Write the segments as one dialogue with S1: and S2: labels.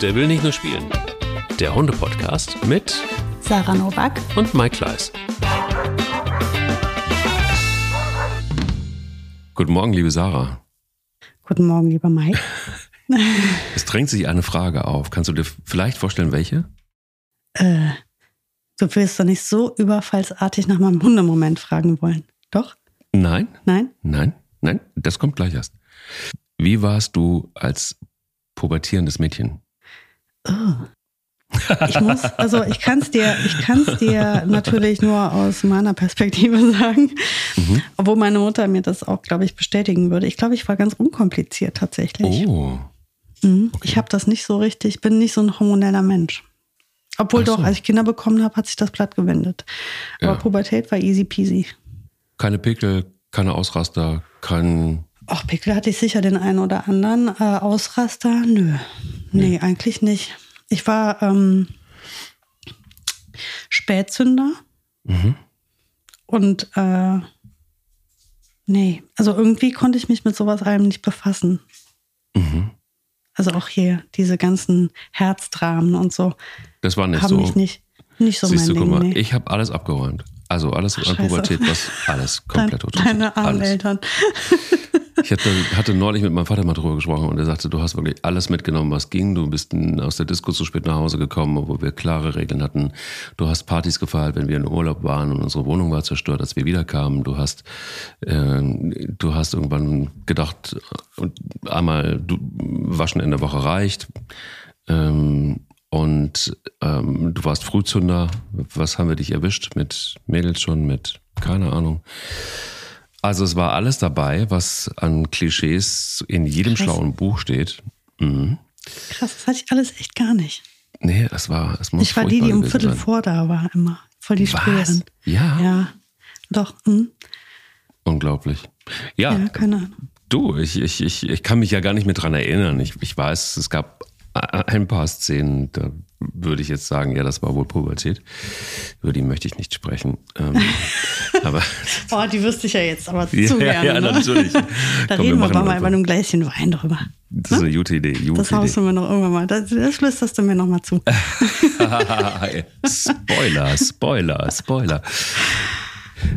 S1: Der will nicht nur spielen. Der Hunde-Podcast mit
S2: Sarah Novak
S1: und Mike Kleiss. Guten Morgen, liebe Sarah.
S2: Guten Morgen, lieber Mike.
S1: Es drängt sich eine Frage auf. Kannst du dir vielleicht vorstellen, welche?
S2: Äh, du willst doch nicht so überfallsartig nach meinem Hundemoment fragen wollen. Doch?
S1: Nein,
S2: Nein?
S1: nein, nein, das kommt gleich erst. Wie warst du als pubertierendes Mädchen?
S2: Oh. Ich muss, also ich kann es dir, ich kann es dir natürlich nur aus meiner Perspektive sagen,
S1: Mhm.
S2: obwohl meine Mutter mir das auch, glaube ich, bestätigen würde. Ich glaube, ich war ganz unkompliziert tatsächlich.
S1: Oh,
S2: Mhm. Ich habe das nicht so richtig, bin nicht so ein hormoneller Mensch. Obwohl
S1: so.
S2: doch, als ich Kinder bekommen habe, hat sich das Blatt gewendet. Aber
S1: Ja.
S2: Pubertät war easy peasy.
S1: keine Pickel, keine Ausraster, kein.
S2: Ach, Pickel hatte ich sicher den einen oder anderen. Äh, Ausraster? Nö. Nee, eigentlich nicht. Ich war ähm, Spätzünder
S1: Mhm.
S2: und äh, nee, also irgendwie konnte ich mich mit sowas allem nicht befassen.
S1: Mhm.
S2: Also auch hier diese ganzen Herzdramen und so
S1: Das war nicht
S2: haben
S1: so.
S2: mich nicht, nicht so
S1: Siehst du,
S2: mein
S1: guck mal,
S2: Ding. Nee.
S1: ich habe alles abgeräumt. Also alles an
S2: Scheiße.
S1: Pubertät, was alles komplett
S2: Dein, deine armen. Eltern.
S1: Ich hatte, hatte neulich mit meinem Vater mal drüber gesprochen und er sagte, du hast wirklich alles mitgenommen, was ging. Du bist aus der Disco zu spät nach Hause gekommen, obwohl wir klare Regeln hatten. Du hast Partys gefeiert, wenn wir in Urlaub waren und unsere Wohnung war zerstört, als wir wiederkamen. Du hast, ähm, du hast irgendwann gedacht, einmal du, Waschen in der Woche reicht. Ähm, und ähm, du warst Frühzünder. Was haben wir dich erwischt? Mit Mädels schon, mit keine Ahnung. Also es war alles dabei, was an Klischees in jedem
S2: Krass.
S1: schlauen Buch steht. Mhm.
S2: Krass, das hatte ich alles echt gar nicht.
S1: Nee, es war, es muss
S2: Ich war die, die um Viertel
S1: sein.
S2: vor da war immer. Voll die
S1: Was?
S2: Sprüherin.
S1: Ja,
S2: Ja, doch. Hm.
S1: unglaublich. Ja,
S2: Ja, keine Ahnung.
S1: du, ich, ich, ich, ich kann mich ja gar nicht mehr dran erinnern. Ich, ich weiß, es gab ein paar Szenen, da würde ich jetzt sagen, ja, das war wohl Pubertät. Über die möchte ich nicht sprechen. Ähm, aber
S2: Oh, die wüsste ich ja jetzt aber zu
S1: ja,
S2: gerne.
S1: ja,
S2: ne?
S1: natürlich.
S2: Da
S1: Komm, wir
S2: reden wir aber mal bei einem Gläschen Wein drüber.
S1: Das ist eine gute Idee. Gute
S2: Das haust du mir noch irgendwann mal. Das, das flüsterst du mir noch mal zu.
S1: Spoiler, Spoiler, Spoiler.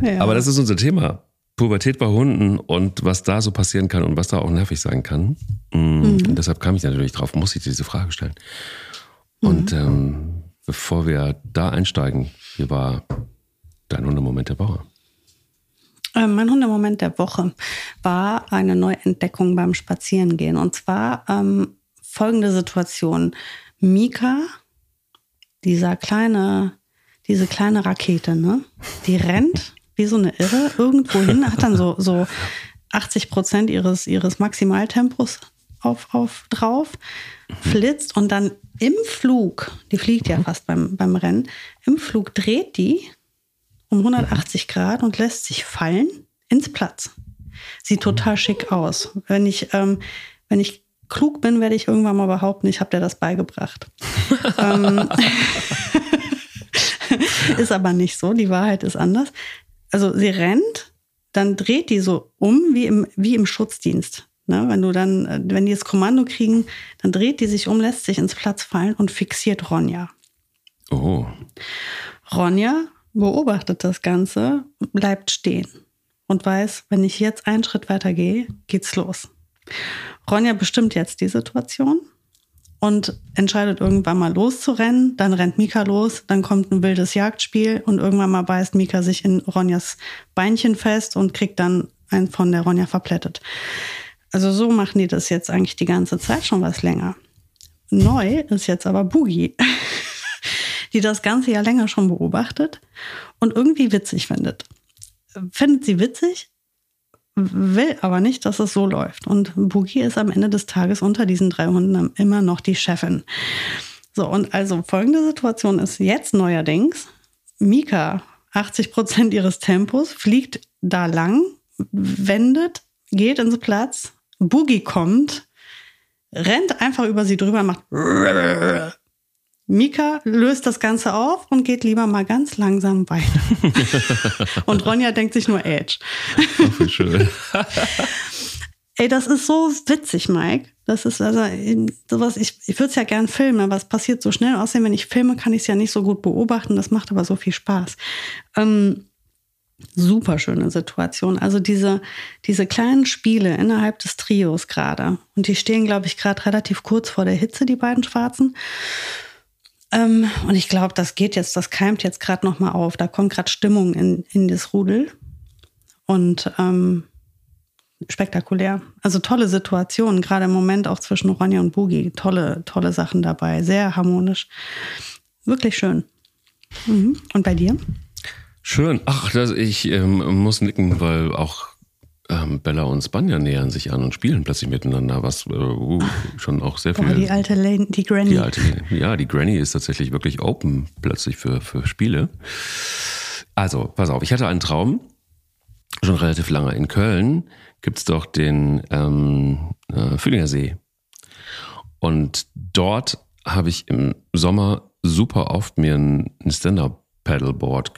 S2: Ja.
S1: Aber das ist unser Thema. Pubertät bei Hunden und was da so passieren kann und was da auch nervig sein kann. Mm, Und deshalb kam ich natürlich drauf, muss ich diese Frage stellen. Und ähm, bevor wir da einsteigen, wie war dein Hundemoment der Woche?
S2: Äh, Mein Hundemoment der Woche war eine Neuentdeckung beim Spazierengehen. Und zwar ähm, folgende Situation. Mika, dieser kleine, diese kleine Rakete, ne? Die rennt wie so eine Irre irgendwo hin, hat dann so, so 80 Prozent ihres, ihres Maximaltempos auf, auf drauf, flitzt und dann im Flug, die fliegt ja fast beim, beim Rennen, im Flug dreht die um 180 Grad und lässt sich fallen ins Platz. Sieht total schick aus. Wenn ich, ähm, wenn ich klug bin, werde ich irgendwann mal behaupten, ich habe dir das beigebracht. ähm, ist aber nicht so. Die Wahrheit ist anders. Also sie rennt, dann dreht die so um wie im, wie im Schutzdienst. Ne, wenn du dann, äh, wenn die das Kommando kriegen, dann dreht die sich um, lässt sich ins Platz fallen und fixiert Ronja.
S1: Oh,
S2: Ronja beobachtet das Ganze, bleibt stehen und weiß, wenn ich jetzt einen Schritt weiter gehe, geht's los. Ronja bestimmt jetzt die Situation und entscheidet irgendwann mal loszurennen. Dann rennt Mika los, dann kommt ein wildes Jagdspiel und irgendwann mal beißt Mika sich in Ronjas Beinchen fest und kriegt dann einen von der Ronja verplättet. Also so machen die das jetzt eigentlich die ganze Zeit schon was länger. Neu ist jetzt aber Boogie die das Ganze ja länger schon beobachtet und irgendwie witzig findet. Findet sie witzig, will aber nicht, dass es so läuft. Und Boogie ist am Ende des Tages unter diesen drei Hunden immer noch die Chefin. So, und also folgende Situation ist jetzt neuerdings, Mika, 80 Prozent ihres Tempos, fliegt da lang, wendet, geht ins Platz, Boogie kommt, rennt einfach über sie drüber, macht Mika löst das Ganze auf und geht lieber mal ganz langsam weiter. und Ronja denkt sich nur Edge.
S1: ach, schön.
S2: Ey, das ist so witzig, Mike. Das ist also sowas, ich, ich würde es ja gern filmen, aber es passiert so schnell. Außerdem, wenn ich filme, kann ich es ja nicht so gut beobachten. Das macht aber so viel Spaß. Ähm, super schöne Situation. Also diese, diese kleinen Spiele innerhalb des Trios gerade. Und die stehen, glaube ich, gerade relativ kurz vor der Hitze, die beiden Schwarzen. Ähm, und ich glaube, das geht jetzt, das keimt jetzt gerade nochmal auf. Da kommt gerade Stimmung in, in das Rudel. Und ähm, spektakulär. Also tolle Situationen, gerade im Moment auch zwischen Ronja und Boogie. Tolle, tolle Sachen dabei. Sehr harmonisch. Wirklich schön. Mhm. Und bei dir?
S1: Schön. Ach, das, ich ähm, muss nicken, weil auch ähm, Bella und Spanja nähern sich an und spielen plötzlich miteinander, was äh, uh, schon auch sehr viel.
S2: Boah, die alte Lady, die Granny.
S1: Die alte, ja, die Granny ist tatsächlich wirklich open plötzlich für, für Spiele. Also, pass auf, ich hatte einen Traum, schon relativ lange. In Köln gibt es doch den ähm, äh, Fühlinger See. Und dort habe ich im Sommer super oft mir ein, ein Stand-Up-Paddleboard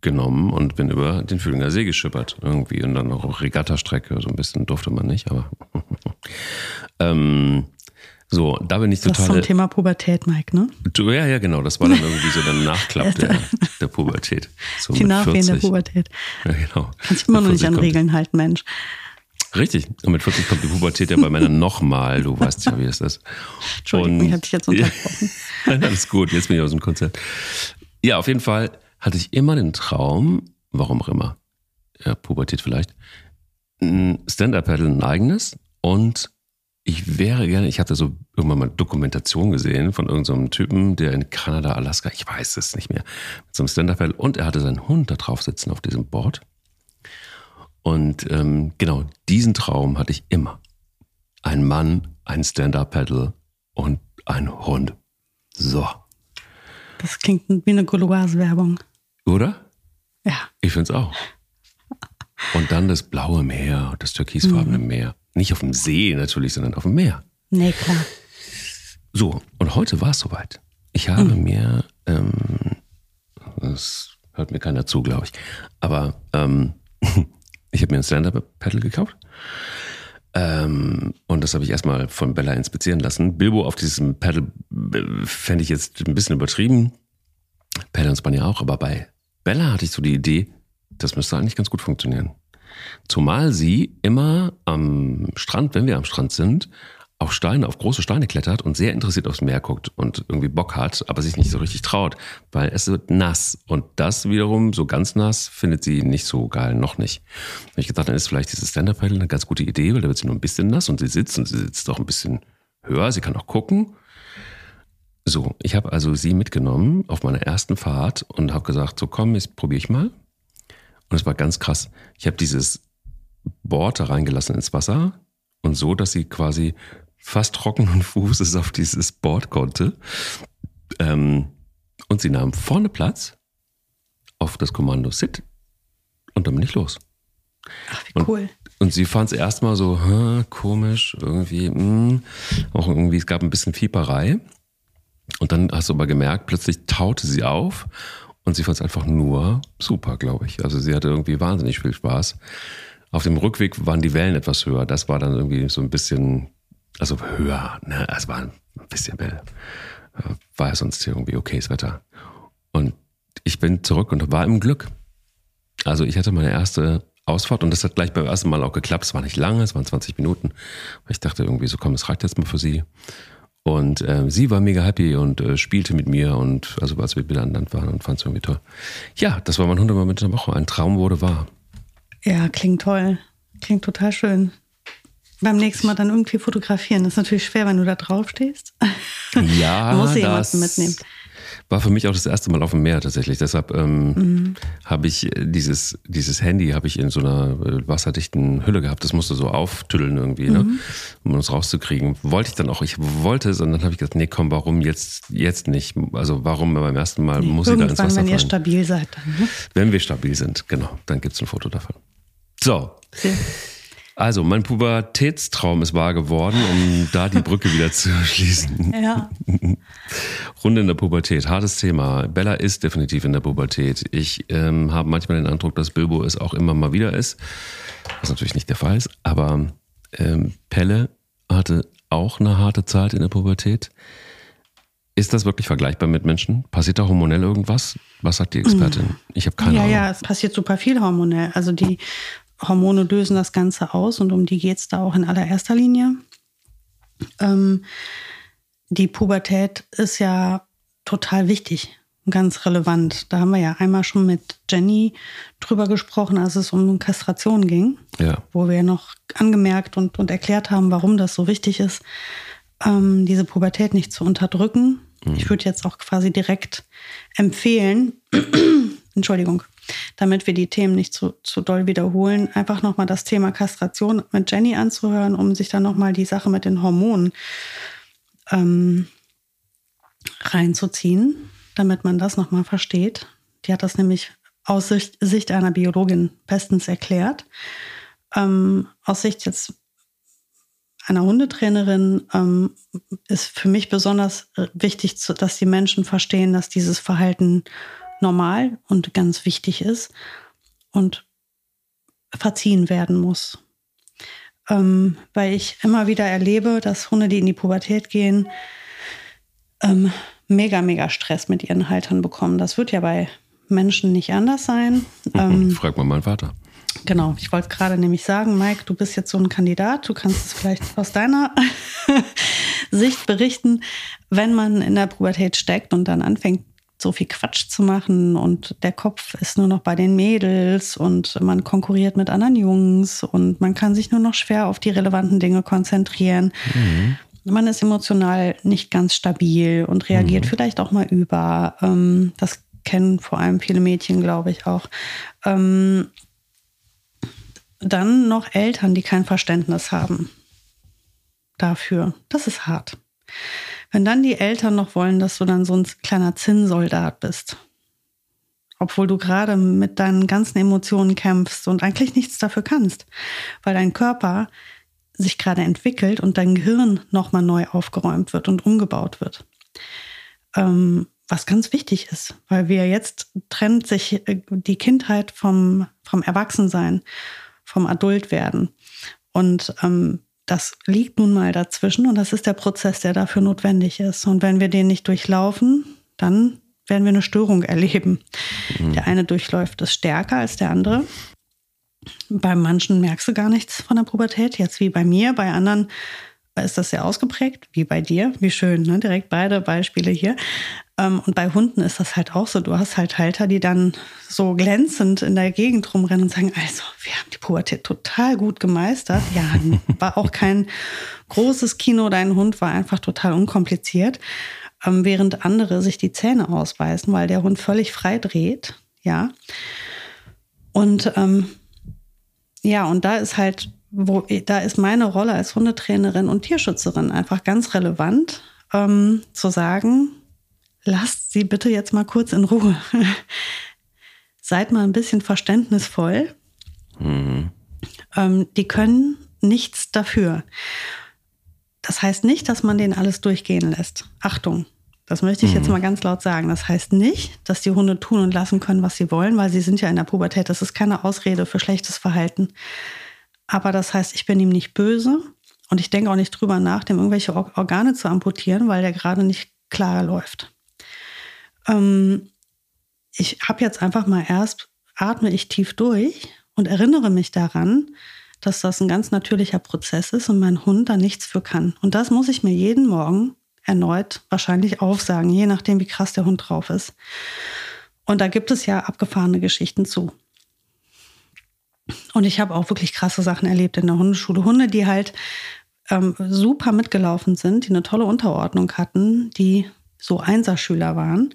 S1: genommen und bin über den Fühlinger See geschippert irgendwie und dann noch Regattastrecke, so ein bisschen durfte man nicht, aber ähm, so, da bin ich total. Das
S2: zum Thema Pubertät, Mike, ne?
S1: Ja, ja, genau. Das war dann irgendwie so der Nachklapp der, der Pubertät.
S2: So Die Nachwehen der Pubertät.
S1: Ja, genau.
S2: Kannst immer noch nicht an Regeln halten, Mensch.
S1: Richtig. Und mit 40 kommt die Pubertät ja bei Männern nochmal. Du weißt ja, wie es ist.
S2: Entschuldigung, und, ich habe dich jetzt unterbrochen.
S1: Nein, alles gut. Jetzt bin ich aus dem Konzert. Ja, auf jeden Fall hatte ich immer den Traum, warum auch immer, ja, Pubertät vielleicht, ein Stand-Up-Paddle ein eigenes und ich wäre gerne, ich hatte so irgendwann mal Dokumentation gesehen von irgendeinem so Typen, der in Kanada, Alaska, ich weiß es nicht mehr, mit so einem Stand-Up-Paddle und er hatte seinen Hund da drauf sitzen auf diesem Board. Und ähm, genau diesen Traum hatte ich immer. Ein Mann, ein Stand-Up-Paddle und ein Hund. So.
S2: Das klingt wie eine Gouloise-Werbung.
S1: Oder?
S2: Ja.
S1: Ich finde es auch. Und dann das blaue Meer, das türkisfarbene mhm. Meer. Nicht auf dem See natürlich, sondern auf dem Meer.
S2: Nee, klar.
S1: So, und heute war es soweit. Ich habe mhm. mir, ähm, das hört mir keiner zu, glaube ich, aber ähm, ich habe mir ein Stand-Up-Paddle gekauft. Ähm, und das habe ich erstmal von Bella inspizieren lassen. Bilbo auf diesem Paddle äh, fände ich jetzt ein bisschen übertrieben. Pelle und Spanier auch, aber bei Bella hatte ich so die Idee, das müsste eigentlich ganz gut funktionieren. Zumal sie immer am Strand, wenn wir am Strand sind, auf Steine, auf große Steine klettert und sehr interessiert aufs Meer guckt und irgendwie Bock hat, aber sich nicht so richtig traut, weil es wird nass. Und das wiederum, so ganz nass, findet sie nicht so geil, noch nicht. Und ich gedacht, dann ist vielleicht dieses Stand-Up-Paddle eine ganz gute Idee, weil da wird sie nur ein bisschen nass und sie sitzt und sie sitzt auch ein bisschen höher, sie kann auch gucken. So, ich habe also sie mitgenommen auf meiner ersten Fahrt und habe gesagt, so komm, jetzt probiere ich mal. Und es war ganz krass. Ich habe dieses Board da reingelassen ins Wasser und so, dass sie quasi fast trockenen Fußes auf dieses Board konnte. Ähm, und sie nahm vorne Platz auf das Kommando Sit und dann bin ich los.
S2: Ach, wie cool.
S1: Und, und sie fand es erstmal so, komisch, irgendwie, mh. Hm. auch irgendwie, es gab ein bisschen Fieberei. Und dann hast du aber gemerkt, plötzlich taute sie auf und sie fand es einfach nur super, glaube ich. Also sie hatte irgendwie wahnsinnig viel Spaß. Auf dem Rückweg waren die Wellen etwas höher. Das war dann irgendwie so ein bisschen, also höher, ne? Es war ein bisschen Welle. Äh, war ja sonst irgendwie okayes Wetter. Und ich bin zurück und war im Glück. Also ich hatte meine erste Ausfahrt und das hat gleich beim ersten Mal auch geklappt. Es war nicht lange, es waren 20 Minuten. Ich dachte irgendwie so, komm, es reicht jetzt mal für sie. Und äh, sie war mega happy und äh, spielte mit mir und also als wir wieder an Land waren und fand es irgendwie toll. Ja, das war mein Hundemoment der Woche. Ein Traum wurde wahr.
S2: Ja, klingt toll. Klingt total schön. Beim nächsten Mal dann irgendwie fotografieren. Das ist natürlich schwer, wenn du da drauf stehst.
S1: Ja,
S2: muss jemanden mitnehmen
S1: war für mich auch das erste Mal auf dem Meer tatsächlich. Deshalb ähm, mhm. habe ich dieses, dieses Handy habe ich in so einer äh, wasserdichten Hülle gehabt. Das musste so auftüddeln irgendwie, ne? mhm. ne? um es rauszukriegen. Wollte ich dann auch, ich wollte es und dann habe ich gesagt, nee, komm, warum jetzt, jetzt nicht? Also warum beim ersten Mal nee, muss ich da ins Wasser
S2: wenn
S1: ihr
S2: stabil seid dann. Ne?
S1: Wenn wir stabil sind, genau. Dann gibt es ein Foto davon. So. Sehr. Also, mein Pubertätstraum ist wahr geworden, um da die Brücke wieder zu schließen.
S2: Ja.
S1: Runde in der Pubertät, hartes Thema. Bella ist definitiv in der Pubertät. Ich ähm, habe manchmal den Eindruck, dass Bilbo es auch immer mal wieder ist, was natürlich nicht der Fall ist. Aber ähm, Pelle hatte auch eine harte Zeit in der Pubertät. Ist das wirklich vergleichbar mit Menschen? Passiert da hormonell irgendwas? Was sagt die Expertin? Ich habe keine
S2: ja,
S1: Ahnung.
S2: Ja, es passiert super viel hormonell. Also die Hormone lösen das Ganze aus und um die geht es da auch in allererster Linie. Ähm, die Pubertät ist ja total wichtig und ganz relevant. Da haben wir ja einmal schon mit Jenny drüber gesprochen, als es um Kastration ging,
S1: ja.
S2: wo wir noch angemerkt und, und erklärt haben, warum das so wichtig ist, ähm, diese Pubertät nicht zu unterdrücken. Mhm. Ich würde jetzt auch quasi direkt empfehlen, Entschuldigung, damit wir die Themen nicht zu, zu doll wiederholen, einfach nochmal das Thema Kastration mit Jenny anzuhören, um sich dann nochmal die Sache mit den Hormonen ähm, reinzuziehen, damit man das nochmal versteht. Die hat das nämlich aus Sicht, Sicht einer Biologin bestens erklärt. Ähm, aus Sicht jetzt einer Hundetrainerin ähm, ist für mich besonders äh, wichtig, dass die Menschen verstehen, dass dieses Verhalten normal und ganz wichtig ist und verziehen werden muss. Ähm, weil ich immer wieder erlebe, dass Hunde, die in die Pubertät gehen, ähm, mega, mega Stress mit ihren Haltern bekommen. Das wird ja bei Menschen nicht anders sein.
S1: Ähm, Frag mal meinen Vater.
S2: Genau, ich wollte gerade nämlich sagen, Mike, du bist jetzt so ein Kandidat, du kannst es vielleicht aus deiner Sicht berichten, wenn man in der Pubertät steckt und dann anfängt, so viel Quatsch zu machen und der Kopf ist nur noch bei den Mädels und man konkurriert mit anderen Jungs und man kann sich nur noch schwer auf die relevanten Dinge konzentrieren. Mhm. Man ist emotional nicht ganz stabil und reagiert mhm. vielleicht auch mal über. Ähm, das kennen vor allem viele Mädchen, glaube ich, auch. Ähm, dann noch Eltern, die kein Verständnis haben dafür. Das ist hart. Wenn dann die Eltern noch wollen, dass du dann so ein kleiner Zinnsoldat bist, obwohl du gerade mit deinen ganzen Emotionen kämpfst und eigentlich nichts dafür kannst, weil dein Körper sich gerade entwickelt und dein Gehirn nochmal neu aufgeräumt wird und umgebaut wird. Ähm, was ganz wichtig ist, weil wir jetzt trennt sich äh, die Kindheit vom, vom Erwachsensein, vom Adultwerden. Und ähm, das liegt nun mal dazwischen und das ist der Prozess, der dafür notwendig ist. Und wenn wir den nicht durchlaufen, dann werden wir eine Störung erleben. Mhm. Der eine durchläuft es stärker als der andere. Bei manchen merkst du gar nichts von der Pubertät, jetzt wie bei mir. Bei anderen ist das sehr ausgeprägt, wie bei dir. Wie schön, ne? direkt beide Beispiele hier. Ähm, und bei Hunden ist das halt auch so. Du hast halt Halter, die dann so glänzend in der Gegend rumrennen und sagen, also, wir haben die Pubertät total gut gemeistert. Ja, war auch kein großes Kino. Dein Hund war einfach total unkompliziert. Ähm, während andere sich die Zähne ausbeißen, weil der Hund völlig frei dreht. Ja. Und ähm, ja, und da ist halt, wo, da ist meine Rolle als Hundetrainerin und Tierschützerin einfach ganz relevant, ähm, zu sagen, lasst sie bitte jetzt mal kurz in Ruhe. Seid mal ein bisschen verständnisvoll. Mhm. Ähm, die können nichts dafür. Das heißt nicht, dass man denen alles durchgehen lässt. Achtung, das möchte ich mhm. jetzt mal ganz laut sagen. Das heißt nicht, dass die Hunde tun und lassen können, was sie wollen, weil sie sind ja in der Pubertät. Das ist keine Ausrede für schlechtes Verhalten. Aber das heißt, ich bin ihm nicht böse und ich denke auch nicht drüber nach, dem irgendwelche Organe zu amputieren, weil der gerade nicht klar läuft. Ähm, ich habe jetzt einfach mal erst, atme ich tief durch und erinnere mich daran, dass das ein ganz natürlicher Prozess ist und mein Hund da nichts für kann. Und das muss ich mir jeden Morgen erneut wahrscheinlich aufsagen, je nachdem, wie krass der Hund drauf ist. Und da gibt es ja abgefahrene Geschichten zu. Und ich habe auch wirklich krasse Sachen erlebt in der Hundeschule. Hunde, die halt ähm, super mitgelaufen sind, die eine tolle Unterordnung hatten, die so Einserschüler waren.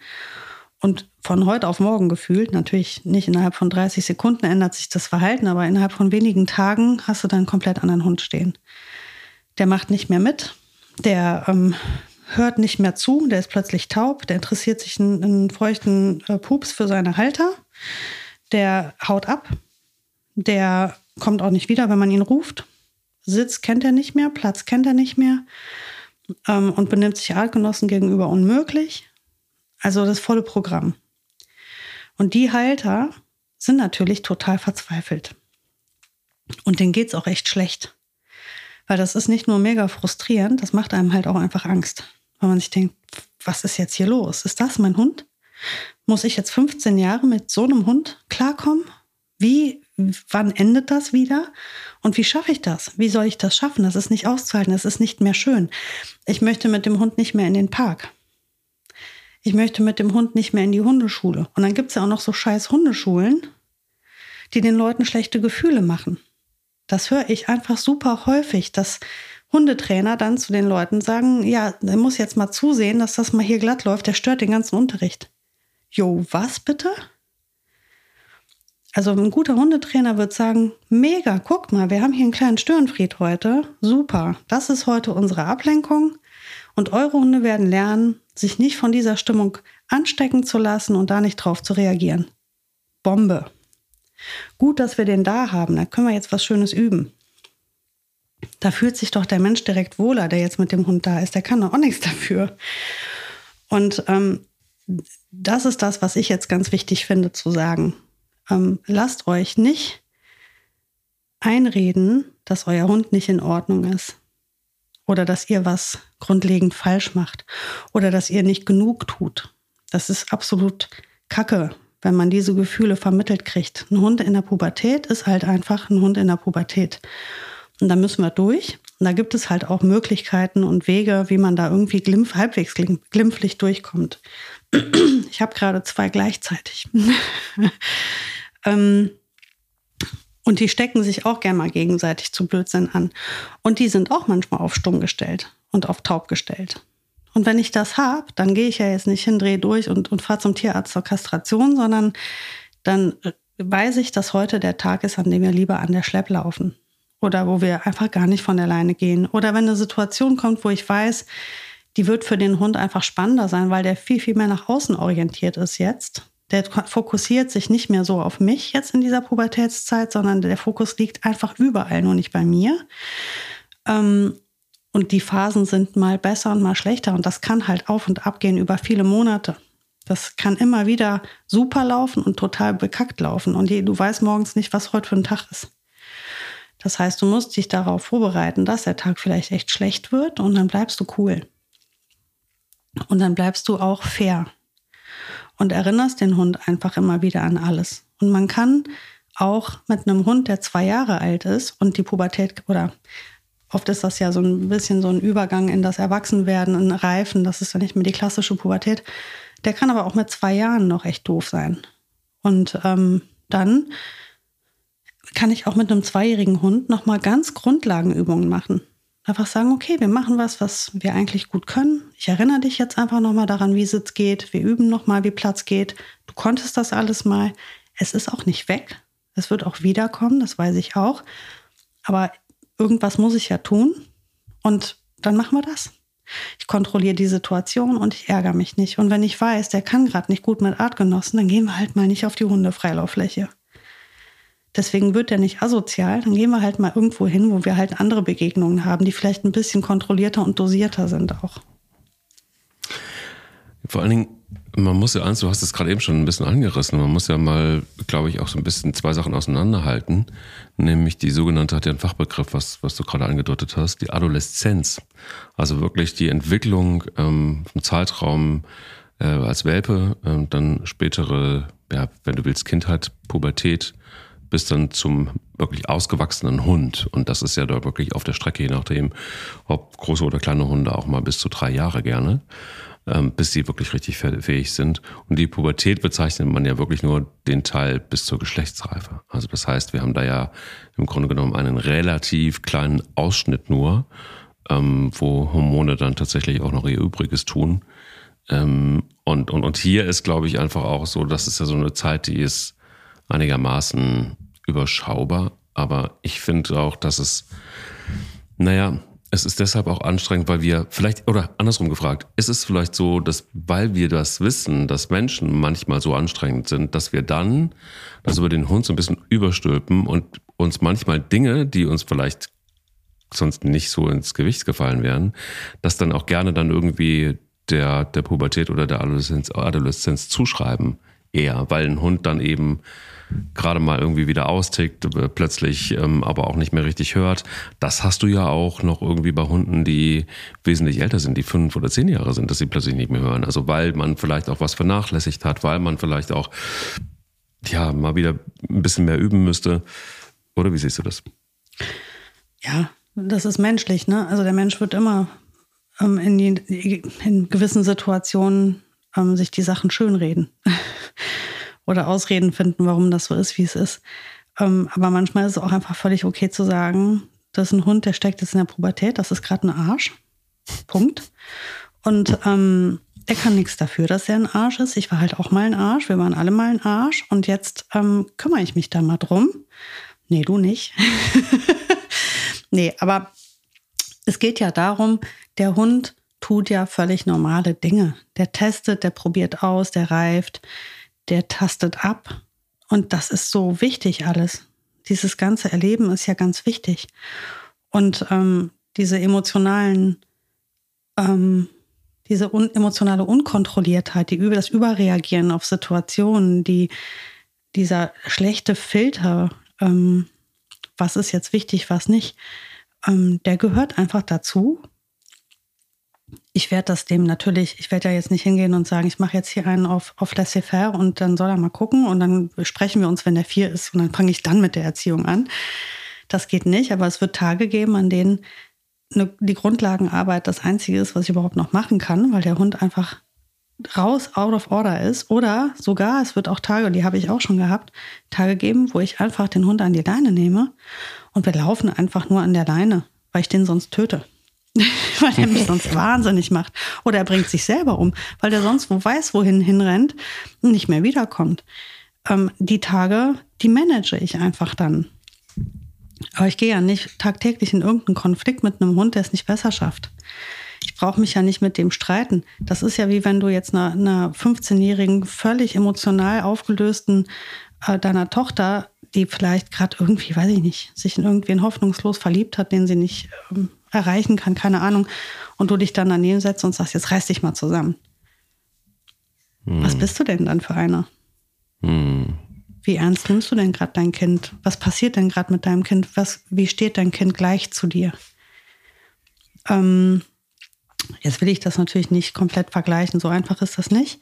S2: Und von heute auf morgen gefühlt, natürlich nicht innerhalb von 30 Sekunden ändert sich das Verhalten, aber innerhalb von wenigen Tagen hast du dann einen komplett anderen Hund stehen. Der macht nicht mehr mit, der ähm, hört nicht mehr zu, der ist plötzlich taub, der interessiert sich einen, feuchten äh, Pups für seine Halter, der haut ab, der kommt auch nicht wieder, wenn man ihn ruft. Sitz kennt er nicht mehr, Platz kennt er nicht mehr ähm, und benimmt sich Artgenossen gegenüber unmöglich. Also das volle Programm. Und die Halter sind natürlich total verzweifelt. Und denen geht es auch echt schlecht. Weil das ist nicht nur mega frustrierend, das macht einem halt auch einfach Angst. Weil man sich denkt, was ist jetzt hier los? Ist das mein Hund? Muss ich jetzt 15 Jahre mit so einem Hund klarkommen? Wie, wann endet das wieder? Und wie schaffe ich das? Wie soll ich das schaffen? Das ist nicht auszuhalten, das ist nicht mehr schön. Ich möchte mit dem Hund nicht mehr in den Park. Ich möchte mit dem Hund nicht mehr in die Hundeschule. Und dann gibt es ja auch noch so scheiß Hundeschulen, die den Leuten schlechte Gefühle machen. Das höre ich einfach super häufig, dass Hundetrainer dann zu den Leuten sagen, ja, er muss jetzt mal zusehen, dass das mal hier glatt läuft, der stört den ganzen Unterricht. Jo, was bitte? Also ein guter Hundetrainer wird sagen, mega, guck mal, wir haben hier einen kleinen Störenfried heute. Super, das ist heute unsere Ablenkung. Und eure Hunde werden lernen, sich nicht von dieser Stimmung anstecken zu lassen und da nicht drauf zu reagieren. Bombe. Gut, dass wir den da haben, da können wir jetzt was Schönes üben. Da fühlt sich doch der Mensch direkt wohler, der jetzt mit dem Hund da ist. Der kann doch auch nichts dafür. Und ähm, das ist das, was ich jetzt ganz wichtig finde zu sagen. Ähm, lasst euch nicht einreden, dass euer Hund nicht in Ordnung ist. Oder dass ihr was grundlegend falsch macht. Oder dass ihr nicht genug tut. Das ist absolut Kacke, wenn man diese Gefühle vermittelt kriegt. Ein Hund in der Pubertät ist halt einfach ein Hund in der Pubertät. Und da müssen wir durch. Und da gibt es halt auch Möglichkeiten und Wege, wie man da irgendwie glimpf, halbwegs glimpflich durchkommt. Ich habe gerade zwei gleichzeitig. ähm, und die stecken sich auch gerne mal gegenseitig zu Blödsinn an. Und die sind auch manchmal auf stumm gestellt und auf taub gestellt. Und wenn ich das habe, dann gehe ich ja jetzt nicht hin, drehe durch und, und fahre zum Tierarzt zur Kastration, sondern dann weiß ich, dass heute der Tag ist, an dem wir lieber an der Schlepp laufen. Oder wo wir einfach gar nicht von der Leine gehen. Oder wenn eine Situation kommt, wo ich weiß, die wird für den Hund einfach spannender sein, weil der viel, viel mehr nach außen orientiert ist jetzt. Der fokussiert sich nicht mehr so auf mich jetzt in dieser Pubertätszeit, sondern der Fokus liegt einfach überall, nur nicht bei mir. Ähm, und die Phasen sind mal besser und mal schlechter. Und das kann halt auf und ab gehen über viele Monate. Das kann immer wieder super laufen und total bekackt laufen. Und du weißt morgens nicht, was heute für ein Tag ist. Das heißt, du musst dich darauf vorbereiten, dass der Tag vielleicht echt schlecht wird und dann bleibst du cool. Und dann bleibst du auch fair und erinnerst den Hund einfach immer wieder an alles. Und man kann auch mit einem Hund, der zwei Jahre alt ist und die Pubertät oder Oft ist das ja so ein bisschen so ein Übergang in das Erwachsenwerden, in Reifen. Das ist ja nicht mehr die klassische Pubertät. Der kann aber auch mit zwei Jahren noch echt doof sein. Und ähm, dann kann ich auch mit einem zweijährigen Hund nochmal ganz Grundlagenübungen machen. Einfach sagen, okay, wir machen was, was wir eigentlich gut können. Ich erinnere dich jetzt einfach nochmal daran, wie Sitz geht. Wir üben nochmal, wie Platz geht. Du konntest das alles mal. Es ist auch nicht weg. Es wird auch wiederkommen, das weiß ich auch. Aber irgendwas muss ich ja tun und dann machen wir das. Ich kontrolliere die Situation und ich ärgere mich nicht. Und wenn ich weiß, der kann gerade nicht gut mit Artgenossen, dann gehen wir halt mal nicht auf die Hundefreilauffläche. Deswegen wird der nicht asozial. Dann gehen wir halt mal irgendwo hin, wo wir halt andere Begegnungen haben, die vielleicht ein bisschen kontrollierter und dosierter sind auch.
S1: Vor allen Dingen, man muss ja eins, du hast es gerade eben schon ein bisschen angerissen, man muss ja mal, glaube ich, auch so ein bisschen zwei Sachen auseinanderhalten, nämlich die sogenannte, hat ja einen Fachbegriff, was, was du gerade angedeutet hast, die Adoleszenz. Also wirklich die Entwicklung ähm, im Zeitraum äh, als Welpe, äh, dann spätere, ja, wenn du willst, Kindheit, Pubertät, bis dann zum wirklich ausgewachsenen Hund. Und das ist ja da wirklich auf der Strecke, je nachdem, ob große oder kleine Hunde auch mal bis zu drei Jahre gerne ähm, bis sie wirklich richtig fähig sind. Und die Pubertät bezeichnet man ja wirklich nur den Teil bis zur Geschlechtsreife. Also das heißt, wir haben da ja im Grunde genommen einen relativ kleinen Ausschnitt nur, ähm, wo Hormone dann tatsächlich auch noch ihr Übriges tun. Ähm, und, und, und hier ist, glaube ich, einfach auch so, das ist ja so eine Zeit, die ist einigermaßen überschaubar. Aber ich finde auch, dass es, naja, es ist deshalb auch anstrengend, weil wir vielleicht, oder andersrum gefragt, ist es vielleicht so, dass weil wir das wissen, dass Menschen manchmal so anstrengend sind, dass wir dann das über den Hund so ein bisschen überstülpen und uns manchmal Dinge, die uns vielleicht sonst nicht so ins Gewicht gefallen wären, das dann auch gerne dann irgendwie der, der Pubertät oder der Adoleszenz, Adoleszenz zuschreiben. eher, weil ein Hund dann eben gerade mal irgendwie wieder austickt, äh, plötzlich ähm, aber auch nicht mehr richtig hört. Das hast du ja auch noch irgendwie bei Hunden, die wesentlich älter sind, die fünf oder zehn Jahre sind, dass sie plötzlich nicht mehr hören. Also weil man vielleicht auch was vernachlässigt hat, weil man vielleicht auch ja mal wieder ein bisschen mehr üben müsste. Oder wie siehst du das?
S2: Ja, das ist menschlich, ne? Also der Mensch wird immer ähm, in, die, in gewissen Situationen ähm, sich die Sachen schönreden. oder Ausreden finden, warum das so ist, wie es ist. Ähm, aber manchmal ist es auch einfach völlig okay zu sagen, das ist ein Hund, der steckt jetzt in der Pubertät, das ist gerade ein Arsch. Punkt. Und ähm, er kann nichts dafür, dass er ein Arsch ist. Ich war halt auch mal ein Arsch. Wir waren alle mal ein Arsch. Und jetzt ähm, kümmere ich mich da mal drum. Nee, du nicht. nee, aber es geht ja darum, der Hund tut ja völlig normale Dinge. Der testet, der probiert aus, der reift, der tastet ab. Und das ist so wichtig alles. Dieses ganze Erleben ist ja ganz wichtig. Und ähm, diese emotionalen, ähm, diese un emotionale Unkontrolliertheit, die über das Überreagieren auf Situationen, die dieser schlechte Filter, ähm, was ist jetzt wichtig, was nicht, ähm, der gehört einfach dazu ich werde das dem natürlich, ich werde ja jetzt nicht hingehen und sagen, ich mache jetzt hier einen auf, auf laissez-faire und dann soll er mal gucken und dann sprechen wir uns, wenn der vier ist und dann fange ich dann mit der Erziehung an. Das geht nicht, aber es wird Tage geben, an denen eine, die Grundlagenarbeit das Einzige ist, was ich überhaupt noch machen kann, weil der Hund einfach raus, out of order ist. Oder sogar, es wird auch Tage, die habe ich auch schon gehabt, Tage geben, wo ich einfach den Hund an die Leine nehme und wir laufen einfach nur an der Leine, weil ich den sonst töte. weil er mich sonst wahnsinnig macht. Oder er bringt sich selber um, weil er sonst wo weiß, wohin hinrennt und nicht mehr wiederkommt. Ähm, die Tage, die manage ich einfach dann. Aber ich gehe ja nicht tagtäglich in irgendeinen Konflikt mit einem Hund, der es nicht besser schafft. Ich brauche mich ja nicht mit dem streiten. Das ist ja wie wenn du jetzt einer, einer 15-jährigen, völlig emotional aufgelösten äh, deiner Tochter, die vielleicht gerade irgendwie, weiß ich nicht, sich in irgendwen hoffnungslos verliebt hat, den sie nicht ähm, erreichen kann, keine Ahnung, und du dich dann daneben setzt und sagst, jetzt reiß dich mal zusammen. Hm. Was bist du denn dann für einer? Hm. Wie ernst nimmst du denn gerade dein Kind? Was passiert denn gerade mit deinem Kind? Was, wie steht dein Kind gleich zu dir? Ähm, jetzt will ich das natürlich nicht komplett vergleichen, so einfach ist das nicht.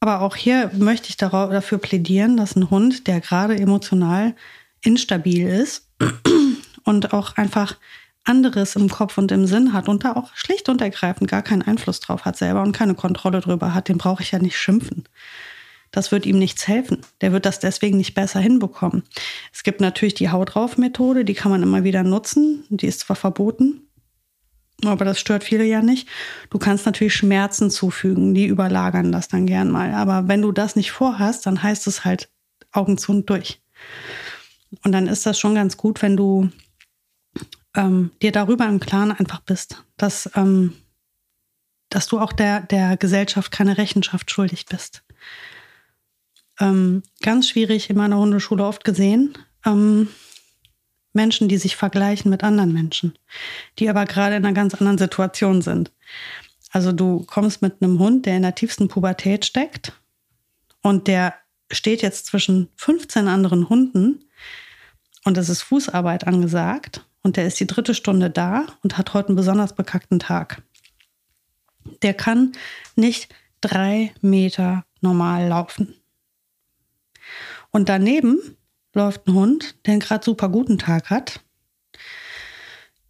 S2: Aber auch hier möchte ich dafür plädieren, dass ein Hund, der gerade emotional instabil ist und auch einfach anderes im Kopf und im Sinn hat und da auch schlicht und ergreifend gar keinen Einfluss drauf hat selber und keine Kontrolle drüber hat, den brauche ich ja nicht schimpfen. Das wird ihm nichts helfen. Der wird das deswegen nicht besser hinbekommen. Es gibt natürlich die Haut drauf Methode, die kann man immer wieder nutzen. Die ist zwar verboten, aber das stört viele ja nicht. Du kannst natürlich Schmerzen zufügen, die überlagern das dann gern mal. Aber wenn du das nicht vorhast, dann heißt es halt Augen zu und durch. Und dann ist das schon ganz gut, wenn du ähm, dir darüber im Klaren einfach bist, dass, ähm, dass du auch der, der Gesellschaft keine Rechenschaft schuldig bist. Ähm, ganz schwierig in meiner Hundeschule oft gesehen. Ähm, Menschen, die sich vergleichen mit anderen Menschen, die aber gerade in einer ganz anderen Situation sind. Also du kommst mit einem Hund, der in der tiefsten Pubertät steckt und der steht jetzt zwischen 15 anderen Hunden und es ist Fußarbeit angesagt und der ist die dritte Stunde da und hat heute einen besonders bekackten Tag. Der kann nicht drei Meter normal laufen. Und daneben läuft ein Hund, der einen gerade super guten Tag hat,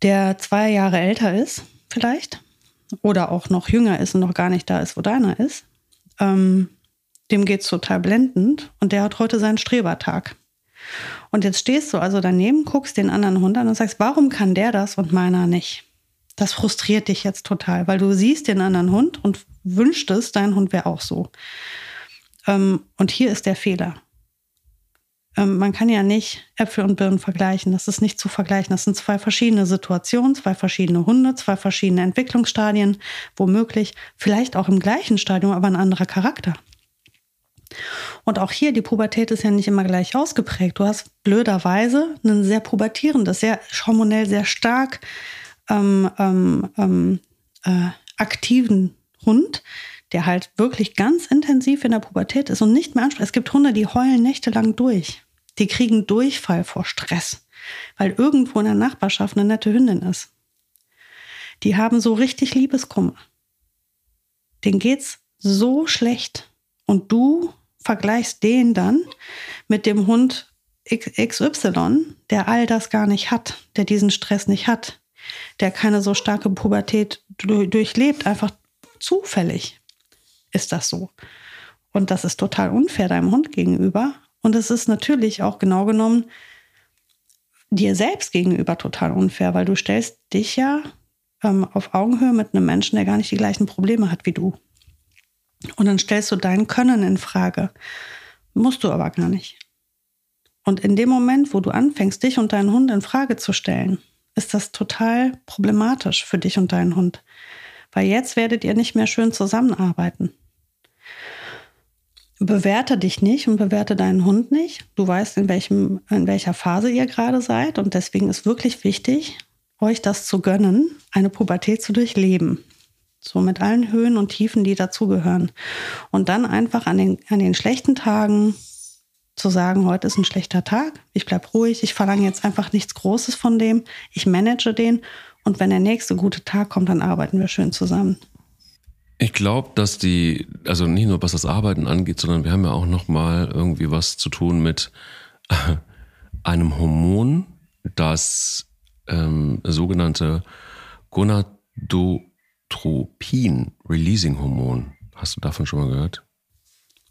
S2: der zwei Jahre älter ist, vielleicht, oder auch noch jünger ist und noch gar nicht da ist, wo deiner ist. Ähm, dem es total blendend und der hat heute seinen Strebertag. Und jetzt stehst du also daneben, guckst den anderen Hund an und sagst, warum kann der das und meiner nicht? Das frustriert dich jetzt total, weil du siehst den anderen Hund und wünschtest, dein Hund wäre auch so. Ähm, und hier ist der Fehler. Ähm, man kann ja nicht Äpfel und Birnen vergleichen. Das ist nicht zu vergleichen. Das sind zwei verschiedene Situationen, zwei verschiedene Hunde, zwei verschiedene Entwicklungsstadien, womöglich vielleicht auch im gleichen Stadium, aber ein anderer Charakter. Und auch hier, die Pubertät ist ja nicht immer gleich ausgeprägt. Du hast blöderweise einen sehr pubertierendes, sehr hormonell sehr stark ähm, ähm, ähm, äh, aktiven Hund, der halt wirklich ganz intensiv in der Pubertät ist und nicht mehr anspricht. Es gibt Hunde, die heulen nächtelang durch. Die kriegen Durchfall vor Stress, weil irgendwo in der Nachbarschaft eine nette Hündin ist. Die haben so richtig Liebeskummer. Den geht's so schlecht. Und du vergleichst den dann mit dem Hund XY, der all das gar nicht hat, der diesen Stress nicht hat, der keine so starke Pubertät durchlebt, einfach zufällig ist das so. Und das ist total unfair deinem Hund gegenüber. Und es ist natürlich auch genau genommen dir selbst gegenüber total unfair, weil du stellst dich ja ähm, auf Augenhöhe mit einem Menschen, der gar nicht die gleichen Probleme hat wie du. Und dann stellst du dein Können in Frage. Musst du aber gar nicht. Und in dem Moment, wo du anfängst, dich und deinen Hund in Frage zu stellen, ist das total problematisch für dich und deinen Hund. Weil jetzt werdet ihr nicht mehr schön zusammenarbeiten. Bewerte dich nicht und bewerte deinen Hund nicht. Du weißt, in, welchem, in welcher Phase ihr gerade seid. Und deswegen ist wirklich wichtig, euch das zu gönnen, eine Pubertät zu durchleben. So mit allen Höhen und Tiefen, die dazugehören. Und dann einfach an den, an den schlechten Tagen zu sagen, heute ist ein schlechter Tag, ich bleibe ruhig, ich verlange jetzt einfach nichts Großes von dem, ich manage den und wenn der nächste gute Tag kommt, dann arbeiten wir schön zusammen.
S1: Ich glaube, dass die, also nicht nur was das Arbeiten angeht, sondern wir haben ja auch noch mal irgendwie was zu tun mit einem Hormon, das ähm, sogenannte Gonadotropin-Releasing-Hormon. Hast du davon schon mal gehört?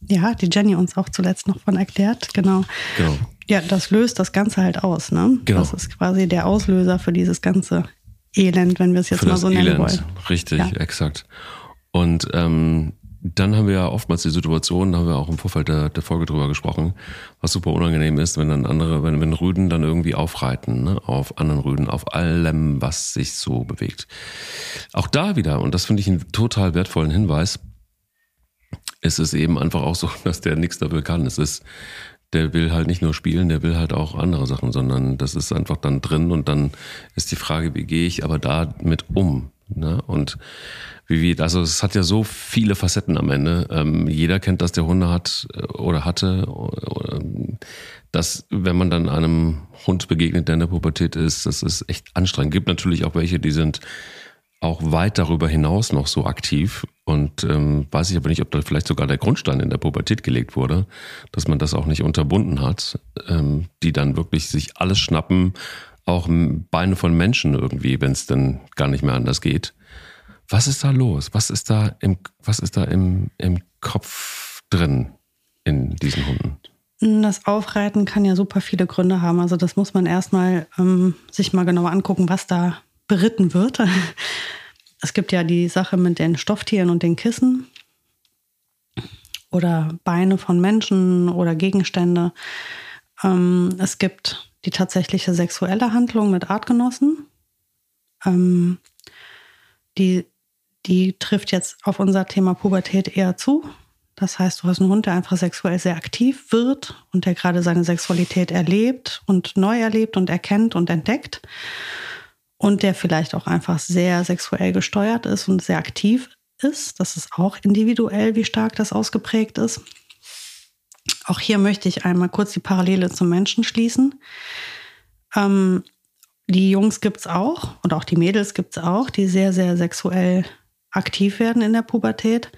S2: Ja, die Jenny uns auch zuletzt noch von erklärt, genau. Genau. Ja, das löst das Ganze halt aus, ne? Genau. Das ist quasi der Auslöser für dieses ganze Elend, wenn wir es jetzt für mal so nennen Elend. wollen.
S1: Richtig, ja. exakt. Und ähm, dann haben wir ja oftmals die Situation, da haben wir auch im Vorfeld der, der Folge drüber gesprochen, was super unangenehm ist, wenn dann andere, wenn, wenn Rüden dann irgendwie aufreiten, ne, auf anderen Rüden, auf allem, was sich so bewegt. Auch da wieder, und das finde ich einen total wertvollen Hinweis, ist es eben einfach auch so, dass der nichts dafür kann. Es ist, der will halt nicht nur spielen, der will halt auch andere Sachen, sondern das ist einfach dann drin und dann ist die Frage, wie gehe ich aber damit um? Ne? Und wie, also es hat ja so viele Facetten am Ende. Ähm, jeder kennt das, der Hunde hat äh, oder hatte. Oder, dass, wenn man dann einem Hund begegnet, der in der Pubertät ist, das ist echt anstrengend. Gibt natürlich auch welche, die sind auch weit darüber hinaus noch so aktiv. Und ähm, weiß ich aber nicht, ob da vielleicht sogar der Grundstein in der Pubertät gelegt wurde, dass man das auch nicht unterbunden hat, ähm, die dann wirklich sich alles schnappen, auch Beine von Menschen irgendwie, wenn es dann gar nicht mehr anders geht. Was ist da los? Was ist da im, was ist da im, im Kopf drin in diesen Hunden?
S2: Das Aufreiten kann ja super viele Gründe haben. Also das muss man erstmal ähm, sich mal genauer angucken, was da beritten wird. Es gibt ja die Sache mit den Stofftieren und den Kissen oder Beine von Menschen oder Gegenstände. Ähm, es gibt die tatsächliche sexuelle Handlung mit Artgenossen. Ähm, die, die trifft jetzt auf unser Thema Pubertät eher zu. Das heißt, du hast einen Hund, der einfach sexuell sehr aktiv wird und der gerade seine Sexualität erlebt und neu erlebt und erkennt und entdeckt und der vielleicht auch einfach sehr sexuell gesteuert ist und sehr aktiv ist. Das ist auch individuell, wie stark das ausgeprägt ist. Auch hier möchte ich einmal kurz die Parallele zum Menschen schließen. Ähm, die Jungs gibt es auch und auch die Mädels gibt es auch, die sehr, sehr sexuell aktiv werden in der Pubertät.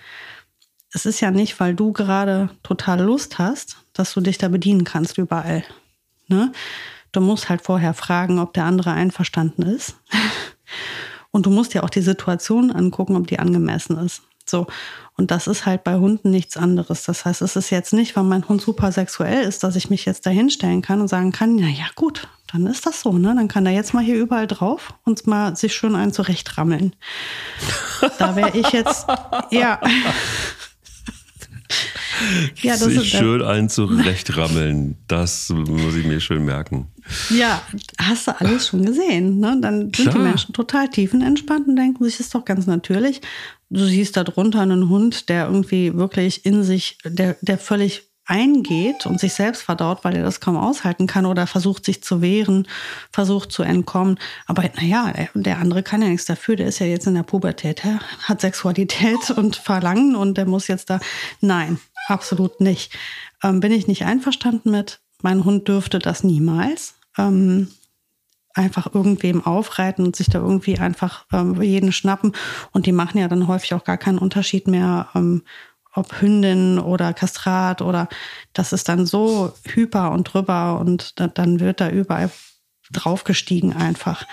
S2: Es ist ja nicht, weil du gerade total Lust hast, dass du dich da bedienen kannst überall. Ne? Du musst halt vorher fragen, ob der andere einverstanden ist. Und du musst ja auch die Situation angucken, ob die angemessen ist. So. Und das ist halt bei Hunden nichts anderes. Das heißt, es ist jetzt nicht, weil mein Hund super sexuell ist, dass ich mich jetzt da hinstellen kann und sagen kann, na ja, gut, dann ist das so, ne? Dann kann er jetzt mal hier überall drauf und mal sich schön einen zurechtrammeln. Da wäre ich jetzt, ja.
S1: ja, das sich ist, schön einen zurechtrammeln. Das muss ich mir schön merken.
S2: Ja, hast du alles schon gesehen. Ne? Dann sind Klar. die Menschen total tiefenentspannt und denken sich, das ist doch ganz natürlich. Du siehst da drunter einen Hund, der irgendwie wirklich in sich, der, der völlig eingeht und sich selbst verdaut, weil er das kaum aushalten kann oder versucht sich zu wehren, versucht zu entkommen. Aber naja, der andere kann ja nichts dafür, der ist ja jetzt in der Pubertät, er hat Sexualität und Verlangen und der muss jetzt da. Nein, absolut nicht. Ähm, bin ich nicht einverstanden mit. Mein Hund dürfte das niemals. Ähm, einfach irgendwem aufreiten und sich da irgendwie einfach ähm, jeden schnappen. Und die machen ja dann häufig auch gar keinen Unterschied mehr, ähm, ob Hündin oder Kastrat oder das ist dann so hyper und drüber und da, dann wird da überall draufgestiegen einfach.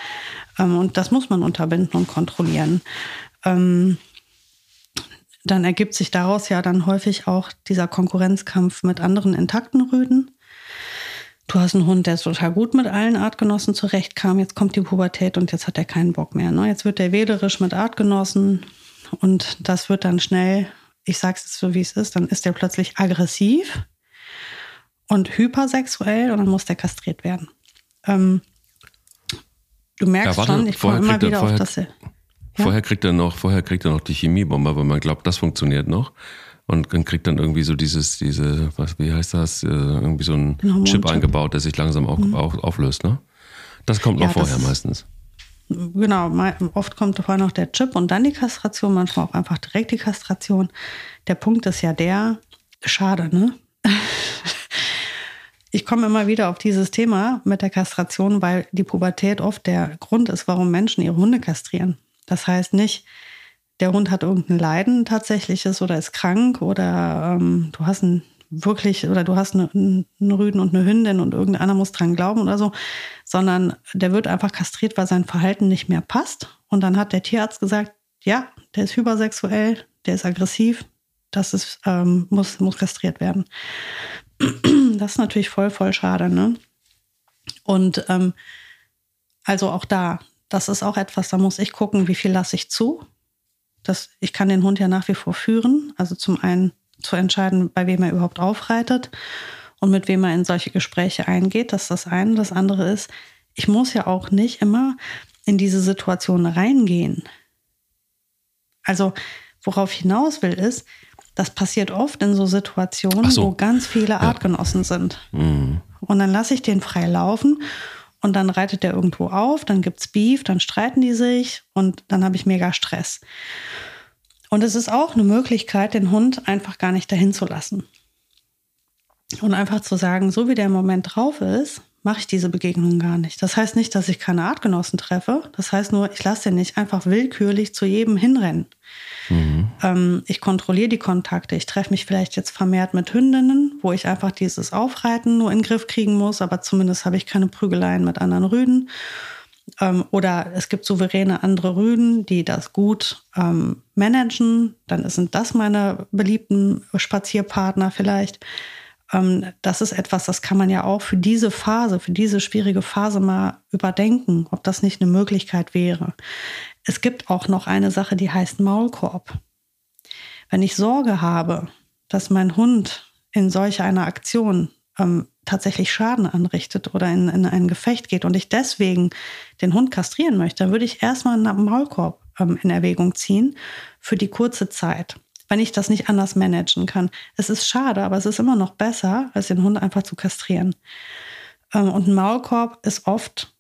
S2: Ähm, und das muss man unterbinden und kontrollieren. Ähm, dann ergibt sich daraus ja dann häufig auch dieser Konkurrenzkampf mit anderen intakten Rüden. Du hast einen Hund, der total gut mit allen Artgenossen zurechtkam. Jetzt kommt die Pubertät und jetzt hat er keinen Bock mehr. Ne? Jetzt wird er wählerisch mit Artgenossen und das wird dann schnell ich sage es so, wie es ist, dann ist der plötzlich aggressiv und hypersexuell und dann muss der kastriert werden. Ähm, du merkst ja, warte, schon, ich komme immer wieder
S1: vorher,
S2: auf das. Ja?
S1: Vorher kriegt er noch, vorher kriegt er noch die Chemiebombe, weil man glaubt, das funktioniert noch. Und dann kriegt dann irgendwie so dieses, diese, was, wie heißt das, äh, irgendwie so ein Chip eingebaut, der sich langsam auch, mhm. auch auflöst, ne? Das kommt noch ja, vorher meistens.
S2: Genau, oft kommt vorher noch der Chip und dann die Kastration, manchmal auch einfach direkt die Kastration. Der Punkt ist ja der, schade, ne? Ich komme immer wieder auf dieses Thema mit der Kastration, weil die Pubertät oft der Grund ist, warum Menschen ihre Hunde kastrieren. Das heißt nicht, der Hund hat irgendein Leiden tatsächliches oder ist krank oder ähm, du hast ein wirklich, oder du hast eine, einen Rüden und eine Hündin und irgendeiner muss dran glauben oder so, sondern der wird einfach kastriert, weil sein Verhalten nicht mehr passt. Und dann hat der Tierarzt gesagt, ja, der ist hypersexuell, der ist aggressiv, das ist, ähm, muss, muss kastriert werden. Das ist natürlich voll, voll schade, ne? Und ähm, also auch da, das ist auch etwas, da muss ich gucken, wie viel lasse ich zu. Das, ich kann den Hund ja nach wie vor führen. Also zum einen zu entscheiden, bei wem er überhaupt aufreitet und mit wem er in solche Gespräche eingeht. Das ist das eine. Das andere ist, ich muss ja auch nicht immer in diese Situation reingehen. Also, worauf ich hinaus will, ist, das passiert oft in so Situationen, so. wo ganz viele Artgenossen ja. sind. Mhm. Und dann lasse ich den frei laufen und dann reitet der irgendwo auf, dann gibt es Beef, dann streiten die sich und dann habe ich mega Stress. Und es ist auch eine Möglichkeit, den Hund einfach gar nicht dahin zu lassen. Und einfach zu sagen, so wie der im Moment drauf ist, mache ich diese Begegnung gar nicht. Das heißt nicht, dass ich keine Artgenossen treffe. Das heißt nur, ich lasse den nicht einfach willkürlich zu jedem hinrennen. Mhm. Ähm, ich kontrolliere die Kontakte. Ich treffe mich vielleicht jetzt vermehrt mit Hündinnen, wo ich einfach dieses Aufreiten nur in den Griff kriegen muss, aber zumindest habe ich keine Prügeleien mit anderen Rüden. Ähm, oder es gibt souveräne andere Rüden, die das gut ähm, managen. Dann sind das meine beliebten Spazierpartner vielleicht. Ähm, das ist etwas, das kann man ja auch für diese Phase, für diese schwierige Phase mal überdenken, ob das nicht eine Möglichkeit wäre. Es gibt auch noch eine Sache, die heißt Maulkorb. Wenn ich Sorge habe, dass mein Hund in solch einer Aktion ähm, tatsächlich Schaden anrichtet oder in, in, ein Gefecht geht und ich deswegen den Hund kastrieren möchte, dann würde ich erstmal einen Maulkorb ähm, in Erwägung ziehen für die kurze Zeit, wenn ich das nicht anders managen kann. Es ist schade, aber es ist immer noch besser, als den Hund einfach zu kastrieren. Ähm, und ein Maulkorb ist oft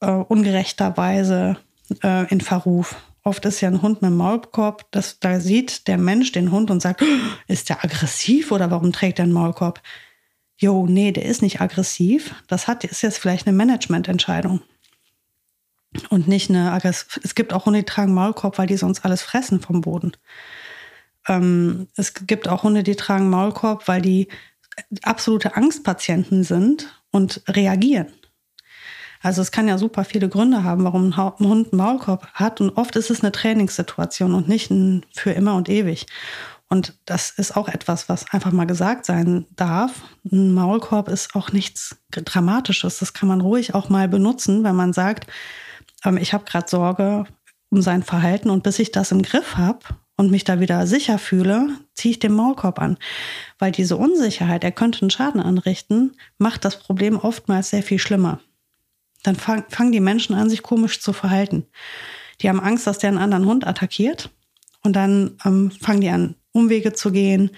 S2: äh, ungerechterweise äh, in Verruf. Oft ist ja ein Hund mit einem Maulkorb, das, da sieht der Mensch den Hund und sagt, ist der aggressiv oder warum trägt er einen Maulkorb? jo, nee, der ist nicht aggressiv. Das hat, ist jetzt vielleicht eine Managemententscheidung. Und nicht eine Aggressiv. Es gibt auch Hunde, die tragen Maulkorb, weil die sonst alles fressen vom Boden. Ähm, es gibt auch Hunde, die tragen Maulkorb, weil die absolute Angstpatienten sind und reagieren. Also es kann ja super viele Gründe haben, warum ein Hund einen Maulkorb hat. Und oft ist es eine Trainingssituation und nicht ein für immer und ewig. Und das ist auch etwas, was einfach mal gesagt sein darf. Ein Maulkorb ist auch nichts Dramatisches. Das kann man ruhig auch mal benutzen, wenn man sagt, ähm, ich habe gerade Sorge um sein Verhalten und bis ich das im Griff habe und mich da wieder sicher fühle, ziehe ich den Maulkorb an. Weil diese Unsicherheit, er könnte einen Schaden anrichten, macht das Problem oftmals sehr viel schlimmer. Dann fangen die Menschen an, sich komisch zu verhalten. Die haben Angst, dass der einen anderen Hund attackiert. Und dann ähm, fangen die an, Umwege zu gehen.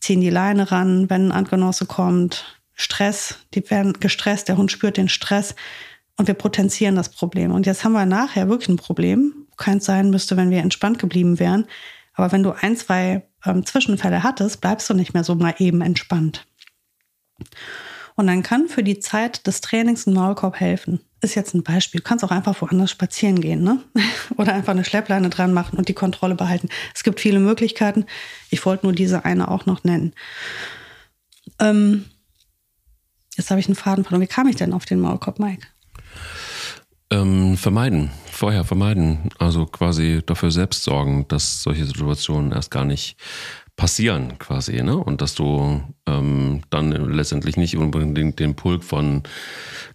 S2: ziehen die Leine ran, wenn ein Artgenosse kommt. Stress, die werden gestresst, der Hund spürt den Stress und wir potenzieren das Problem. Und jetzt haben wir nachher wirklich ein Problem, wo keins sein müsste, wenn wir entspannt geblieben wären. Aber wenn du ein, zwei ähm, Zwischenfälle hattest, bleibst du nicht mehr so mal eben entspannt. Und dann kann für die Zeit des Trainings ein Maulkorb helfen. Ist jetzt ein Beispiel. Du kannst auch einfach woanders spazieren gehen, ne? Oder einfach eine Schleppleine dran machen und die Kontrolle behalten. Es gibt viele Möglichkeiten. Ich wollte nur diese eine auch noch nennen. Ähm, jetzt habe ich einen Faden verloren. Wie kam ich denn auf den Maulkorb, Mike?
S1: Ähm, vermeiden, vorher vermeiden. Also quasi dafür selbst sorgen, dass solche Situationen erst gar nicht passieren quasi, ne? Und dass du ähm, dann letztendlich nicht unbedingt den Pulk von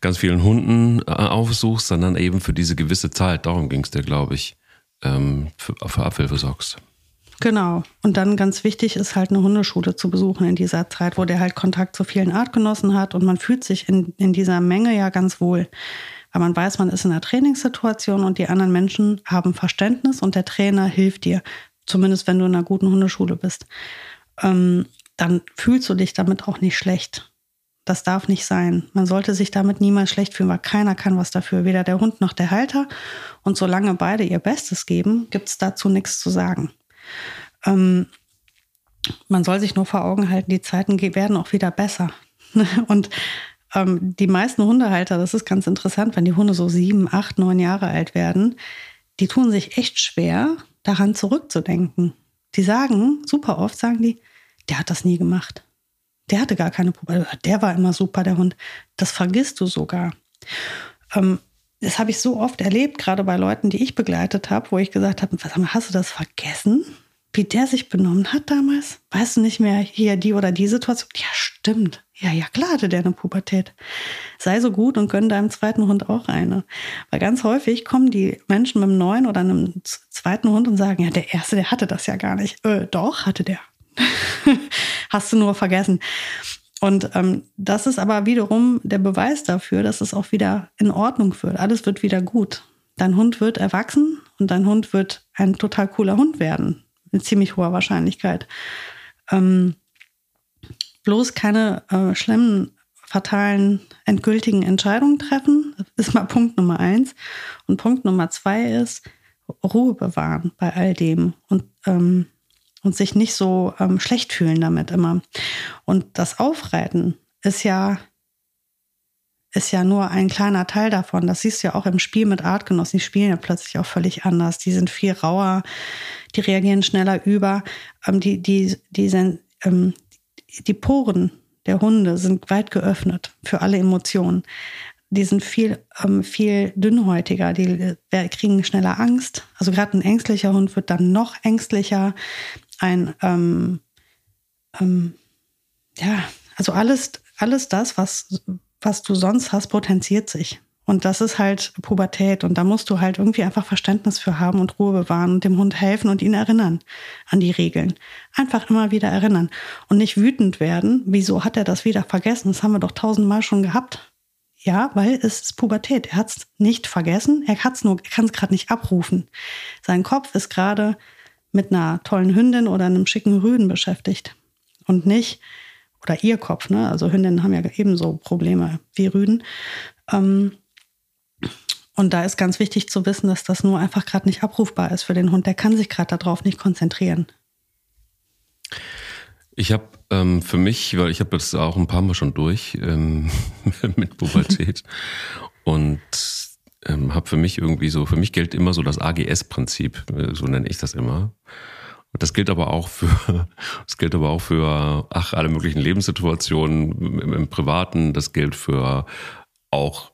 S1: ganz vielen Hunden äh, aufsuchst, sondern eben für diese gewisse Zeit, darum ging es dir, glaube ich, ähm, für, für Abhilfe sorgst.
S2: Genau. Und dann ganz wichtig ist halt eine Hundeschule zu besuchen in dieser Zeit, wo der halt Kontakt zu vielen Artgenossen hat und man fühlt sich in, in dieser Menge ja ganz wohl. Weil man weiß, man ist in einer Trainingssituation und die anderen Menschen haben Verständnis und der Trainer hilft dir zumindest wenn du in einer guten Hundeschule bist, ähm, dann fühlst du dich damit auch nicht schlecht. Das darf nicht sein. Man sollte sich damit niemals schlecht fühlen, weil keiner kann was dafür, weder der Hund noch der Halter. Und solange beide ihr Bestes geben, gibt es dazu nichts zu sagen. Ähm, man soll sich nur vor Augen halten, die Zeiten werden auch wieder besser. Und ähm, die meisten Hundehalter, das ist ganz interessant, wenn die Hunde so sieben, acht, neun Jahre alt werden, die tun sich echt schwer, daran zurückzudenken. Die sagen, super oft sagen die, der hat das nie gemacht. Der hatte gar keine Probleme. Der war immer super, der Hund. Das vergisst du sogar. Ähm, das habe ich so oft erlebt, gerade bei Leuten, die ich begleitet habe, wo ich gesagt habe, hast du das vergessen? Wie der sich benommen hat damals? Weißt du nicht mehr hier die oder die Situation? Ja, stimmt. Ja, ja, klar hatte der eine Pubertät. Sei so gut und gönn deinem zweiten Hund auch eine. Weil ganz häufig kommen die Menschen mit einem neuen oder einem zweiten Hund und sagen, ja, der erste, der hatte das ja gar nicht. Äh, doch, hatte der. Hast du nur vergessen. Und ähm, das ist aber wiederum der Beweis dafür, dass es auch wieder in Ordnung wird. Alles wird wieder gut. Dein Hund wird erwachsen und dein Hund wird ein total cooler Hund werden. Mit ziemlich hoher Wahrscheinlichkeit. Ähm, bloß keine äh, schlimmen, fatalen, endgültigen Entscheidungen treffen. Das ist mal Punkt Nummer eins. Und Punkt Nummer zwei ist Ruhe bewahren bei all dem und, ähm, und sich nicht so ähm, schlecht fühlen damit immer. Und das Aufreiten ist ja ist ja nur ein kleiner Teil davon. Das siehst du ja auch im Spiel mit Artgenossen. Die spielen ja plötzlich auch völlig anders. Die sind viel rauer, die reagieren schneller über. Ähm, die, die, die sind, ähm, die Poren der Hunde sind weit geöffnet für alle Emotionen. Die sind viel, ähm, viel dünnhäutiger, die äh, kriegen schneller Angst. Also gerade ein ängstlicher Hund wird dann noch ängstlicher. Ein, ähm, ähm, ja, also alles, alles das, was, was du sonst hast, potenziert sich. Und das ist halt Pubertät. Und da musst du halt irgendwie einfach Verständnis für haben und Ruhe bewahren und dem Hund helfen und ihn erinnern an die Regeln. Einfach immer wieder erinnern. Und nicht wütend werden. Wieso hat er das wieder vergessen? Das haben wir doch tausendmal schon gehabt. Ja, weil es ist Pubertät. Er hat es nicht vergessen. Er hat's nur, er kann es gerade nicht abrufen. Sein Kopf ist gerade mit einer tollen Hündin oder einem schicken Rüden beschäftigt. Und nicht, oder ihr Kopf, ne? Also Hündinnen haben ja ebenso Probleme wie Rüden. Ähm, und da ist ganz wichtig zu wissen, dass das nur einfach gerade nicht abrufbar ist für den Hund. Der kann sich gerade darauf nicht konzentrieren.
S1: Ich habe ähm, für mich, weil ich habe das auch ein paar Mal schon durch ähm, mit Pubertät und ähm, habe für mich irgendwie so, für mich gilt immer so das AGS-Prinzip, äh, so nenne ich das immer. Und das gilt aber auch für, das gilt aber auch für, ach, alle möglichen Lebenssituationen im, im Privaten. Das gilt für auch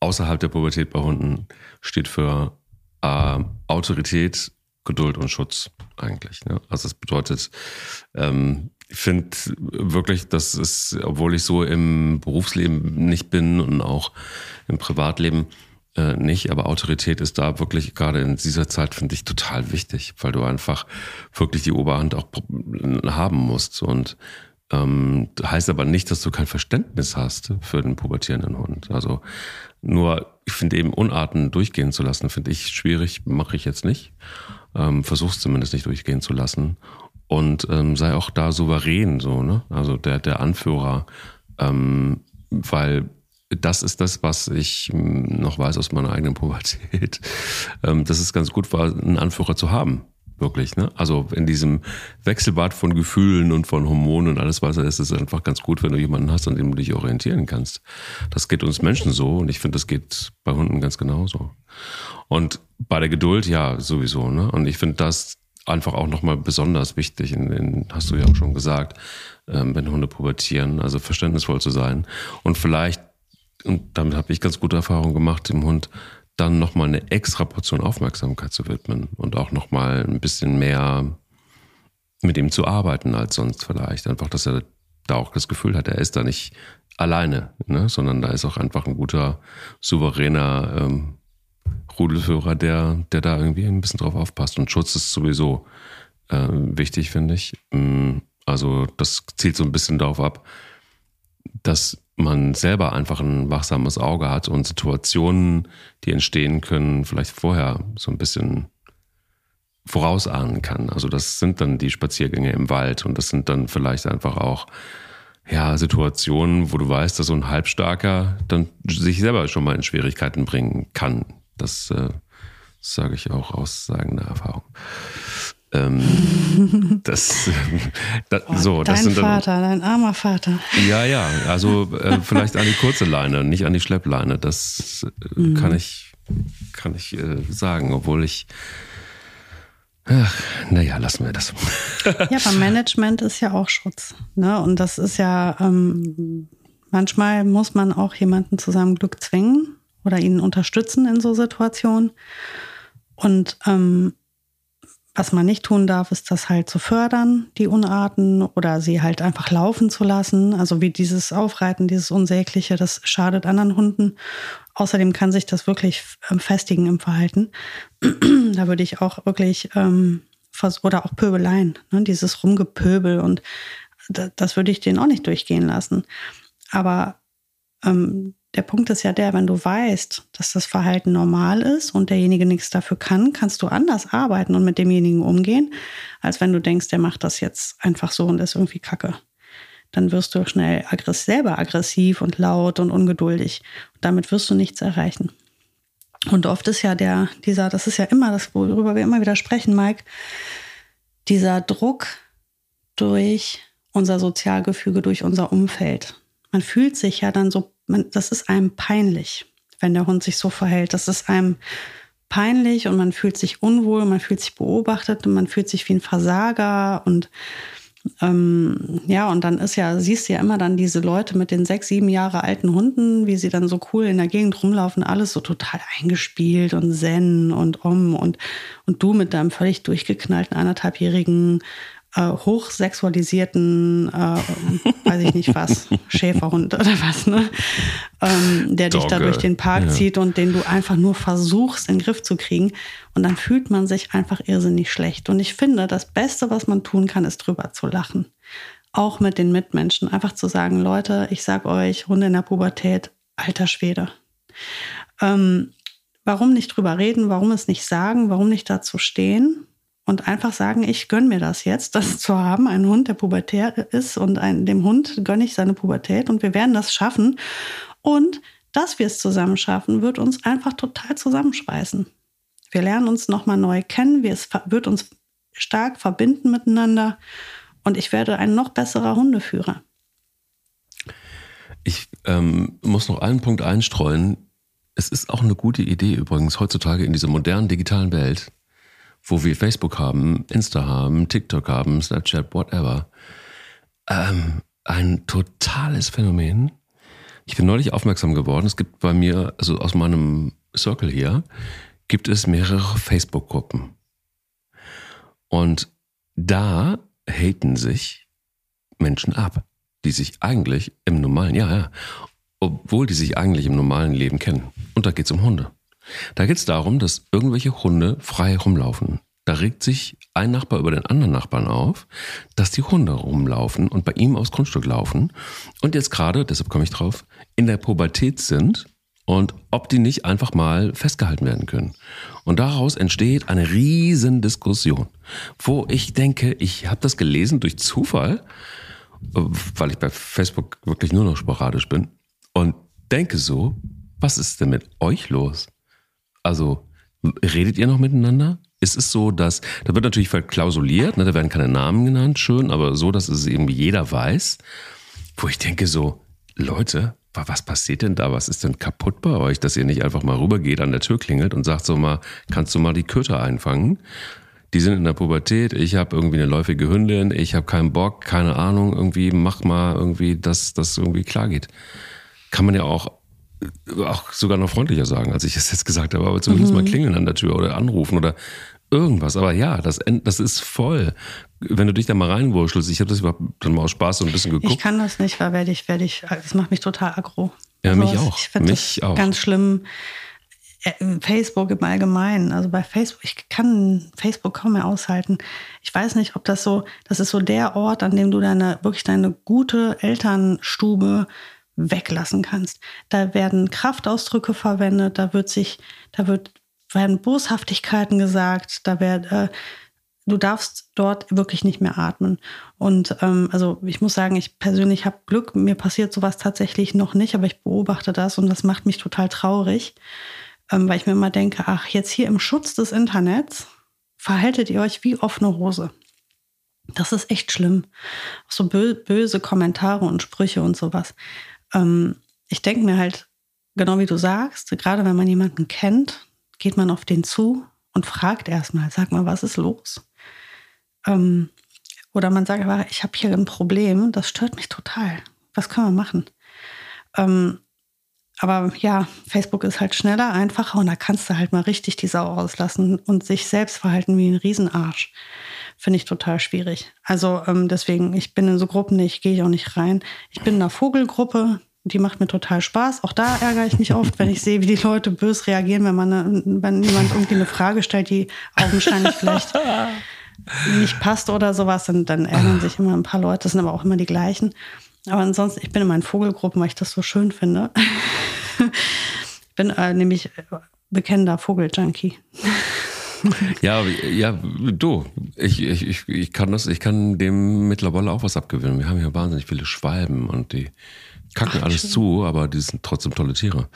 S1: außerhalb der Pubertät bei Hunden steht für äh, Autorität, Geduld und Schutz eigentlich. Ne? Also das bedeutet, ähm, ich finde wirklich, dass es, obwohl ich so im Berufsleben nicht bin und auch im Privatleben äh, nicht, aber Autorität ist da wirklich gerade in dieser Zeit, finde ich, total wichtig, weil du einfach wirklich die Oberhand auch haben musst. Und ähm, heißt aber nicht, dass du kein Verständnis hast für den pubertierenden Hund. Also nur, ich finde eben Unarten durchgehen zu lassen, finde ich schwierig, mache ich jetzt nicht. Ähm, Versuch's zumindest nicht durchgehen zu lassen. und ähm, sei auch da souverän, so, ne? Also der, der Anführer. Ähm, weil das ist das, was ich hm, noch weiß aus meiner eigenen Pubertät. Ähm, dass es ganz gut war, einen Anführer zu haben. Wirklich, ne? Also in diesem Wechselbad von Gefühlen und von Hormonen und alles weiter ist es einfach ganz gut, wenn du jemanden hast, an dem du dich orientieren kannst. Das geht uns Menschen so und ich finde, das geht bei Hunden ganz genauso. Und bei der Geduld, ja, sowieso, ne? Und ich finde das einfach auch nochmal besonders wichtig, in, in, hast du ja auch schon gesagt, ähm, wenn Hunde pubertieren, also verständnisvoll zu sein. Und vielleicht, und damit habe ich ganz gute Erfahrungen gemacht, dem Hund dann nochmal eine extra Portion Aufmerksamkeit zu widmen und auch nochmal ein bisschen mehr mit ihm zu arbeiten als sonst vielleicht. Einfach, dass er da auch das Gefühl hat, er ist da nicht alleine, ne? sondern da ist auch einfach ein guter, souveräner ähm, Rudelführer, der, der da irgendwie ein bisschen drauf aufpasst. Und Schutz ist sowieso äh, wichtig, finde ich. Mm, also das zielt so ein bisschen darauf ab, dass man selber einfach ein wachsames Auge hat und Situationen, die entstehen können, vielleicht vorher so ein bisschen vorausahnen kann. Also das sind dann die Spaziergänge im Wald und das sind dann vielleicht einfach auch ja, Situationen, wo du weißt, dass so ein Halbstarker dann sich selber schon mal in Schwierigkeiten bringen kann. Das äh, sage ich auch aus eigener Erfahrung. Ähm, das, das
S2: oh,
S1: so,
S2: dein
S1: das sind dann,
S2: Vater, dein armer Vater.
S1: Ja, ja, also äh, vielleicht an die kurze Leine, nicht an die Schleppleine. Das äh, mhm. kann ich, kann ich äh, sagen, obwohl ich. Ach, naja, lassen wir das.
S2: ja, beim Management ist ja auch Schutz. Ne? Und das ist ja, ähm, manchmal muss man auch jemanden zu seinem Glück zwingen oder ihn unterstützen in so Situationen. Und ähm, was man nicht tun darf, ist das halt zu fördern, die Unarten, oder sie halt einfach laufen zu lassen. Also wie dieses Aufreiten, dieses Unsägliche, das schadet anderen Hunden. Außerdem kann sich das wirklich ähm, festigen im Verhalten. da würde ich auch wirklich, ähm, oder auch Pöbeleien, ne, dieses Rumgepöbel und das würde ich denen auch nicht durchgehen lassen. Aber ähm, der Punkt ist ja der, wenn du weißt, dass das Verhalten normal ist und derjenige nichts dafür kann, kannst du anders arbeiten und mit demjenigen umgehen, als wenn du denkst, der macht das jetzt einfach so und ist irgendwie kacke. Dann wirst du schnell aggress selber aggressiv und laut und ungeduldig. Und damit wirst du nichts erreichen. Und oft ist ja der, dieser, das ist ja immer das, worüber wir immer wieder sprechen, Mike, dieser Druck durch unser Sozialgefüge, durch unser Umfeld. Man fühlt sich ja dann so man, das ist einem peinlich, wenn der Hund sich so verhält. Das ist einem peinlich und man fühlt sich unwohl, man fühlt sich beobachtet und man fühlt sich wie ein Versager und ähm, ja, und dann ist ja, siehst du ja immer dann diese Leute mit den sechs, sieben Jahre alten Hunden, wie sie dann so cool in der Gegend rumlaufen, alles so total eingespielt und zen und om und, und du mit deinem völlig durchgeknallten anderthalbjährigen äh, hochsexualisierten, äh, weiß ich nicht was, Schäferhund oder was, ne? Ähm, der dich da durch den Park ja. zieht und den du einfach nur versuchst, in den Griff zu kriegen. Und dann fühlt man sich einfach irrsinnig schlecht. Und ich finde, das Beste, was man tun kann, ist drüber zu lachen. Auch mit den Mitmenschen. Einfach zu sagen, Leute, ich sag euch, Hunde in der Pubertät, alter Schwede. Ähm, warum nicht drüber reden? Warum es nicht sagen? Warum nicht dazu stehen? Und einfach sagen, ich gönne mir das jetzt, das zu haben, einen Hund, der pubertär ist und ein, dem Hund gönne ich seine Pubertät und wir werden das schaffen. Und dass wir es zusammen schaffen, wird uns einfach total zusammenschweißen. Wir lernen uns nochmal neu kennen, es wird uns stark verbinden miteinander und ich werde ein noch besserer Hundeführer.
S1: Ich ähm, muss noch einen Punkt einstreuen. Es ist auch eine gute Idee übrigens heutzutage in dieser modernen digitalen Welt, wo wir Facebook haben, Insta haben, TikTok haben, Snapchat, whatever. Ähm, ein totales Phänomen. Ich bin neulich aufmerksam geworden. Es gibt bei mir, also aus meinem Circle hier, gibt es mehrere Facebook-Gruppen. Und da haten sich Menschen ab, die sich eigentlich im normalen, ja, ja, obwohl die sich eigentlich im normalen Leben kennen. Und da geht es um Hunde. Da geht es darum, dass irgendwelche Hunde frei rumlaufen. Da regt sich ein Nachbar über den anderen Nachbarn auf, dass die Hunde rumlaufen und bei ihm aufs Grundstück laufen und jetzt gerade, deshalb komme ich drauf, in der Pubertät sind und ob die nicht einfach mal festgehalten werden können. Und daraus entsteht eine riesen Diskussion, wo ich denke, ich habe das gelesen durch Zufall, weil ich bei Facebook wirklich nur noch sporadisch bin und denke so, was ist denn mit euch los? Also redet ihr noch miteinander? Ist es so, dass, da wird natürlich verklausuliert, ne, da werden keine Namen genannt, schön, aber so, dass es irgendwie jeder weiß, wo ich denke so, Leute, was passiert denn da? Was ist denn kaputt bei euch, dass ihr nicht einfach mal rübergeht, an der Tür klingelt und sagt so mal, kannst du mal die Köter einfangen? Die sind in der Pubertät, ich habe irgendwie eine läufige Hündin, ich habe keinen Bock, keine Ahnung, irgendwie mach mal irgendwie, dass das irgendwie klar geht. Kann man ja auch auch sogar noch freundlicher sagen, als ich es jetzt gesagt habe, aber zumindest mhm. mal klingeln an der Tür oder anrufen oder irgendwas. Aber ja, das, das ist voll. Wenn du dich da mal reinwurschelst, ich habe das dann mal aus Spaß so ein bisschen geguckt.
S2: Ich kann das nicht, weil werde ich, werde ich, das macht mich total aggro.
S1: Ja, also mich auch.
S2: Ich mich auch. Ganz schlimm. Äh, Facebook im Allgemeinen, also bei Facebook, ich kann Facebook kaum mehr aushalten. Ich weiß nicht, ob das so, das ist so der Ort, an dem du deine, wirklich deine gute Elternstube weglassen kannst. Da werden Kraftausdrücke verwendet, da wird sich, da wird, werden Boshaftigkeiten gesagt, da wird, äh, du darfst dort wirklich nicht mehr atmen. Und ähm, also ich muss sagen, ich persönlich habe Glück, mir passiert sowas tatsächlich noch nicht, aber ich beobachte das und das macht mich total traurig, ähm, weil ich mir immer denke, ach, jetzt hier im Schutz des Internets verhaltet ihr euch wie offene Hose. Das ist echt schlimm. So böse Kommentare und Sprüche und sowas ähm, ich denke mir halt, genau wie du sagst, gerade wenn man jemanden kennt, geht man auf den zu und fragt erstmal, sag mal, was ist los? Ähm, oder man sagt aber, ich habe hier ein Problem, das stört mich total. Was können wir machen? Ähm, aber ja, Facebook ist halt schneller, einfacher und da kannst du halt mal richtig die Sau auslassen und sich selbst verhalten wie ein Riesenarsch. Finde ich total schwierig. Also ähm, deswegen, ich bin in so Gruppen nicht, gehe ich auch nicht rein. Ich bin in einer Vogelgruppe, die macht mir total Spaß. Auch da ärgere ich mich oft, wenn ich sehe, wie die Leute bös reagieren, wenn man wenn jemand irgendwie eine Frage stellt, die augenscheinlich vielleicht nicht passt oder sowas, dann, dann ärgern sich immer ein paar Leute. Das sind aber auch immer die gleichen. Aber ansonsten, ich bin in meinen Vogelgruppen, weil ich das so schön finde. ich bin äh, nämlich bekennender Vogeljunkie.
S1: Ja, ja, du, ich, ich, ich, kann das, ich kann dem mittlerweile auch was abgewinnen. Wir haben hier wahnsinnig viele Schwalben und die kacken Ach, alles schön. zu, aber die sind trotzdem tolle Tiere.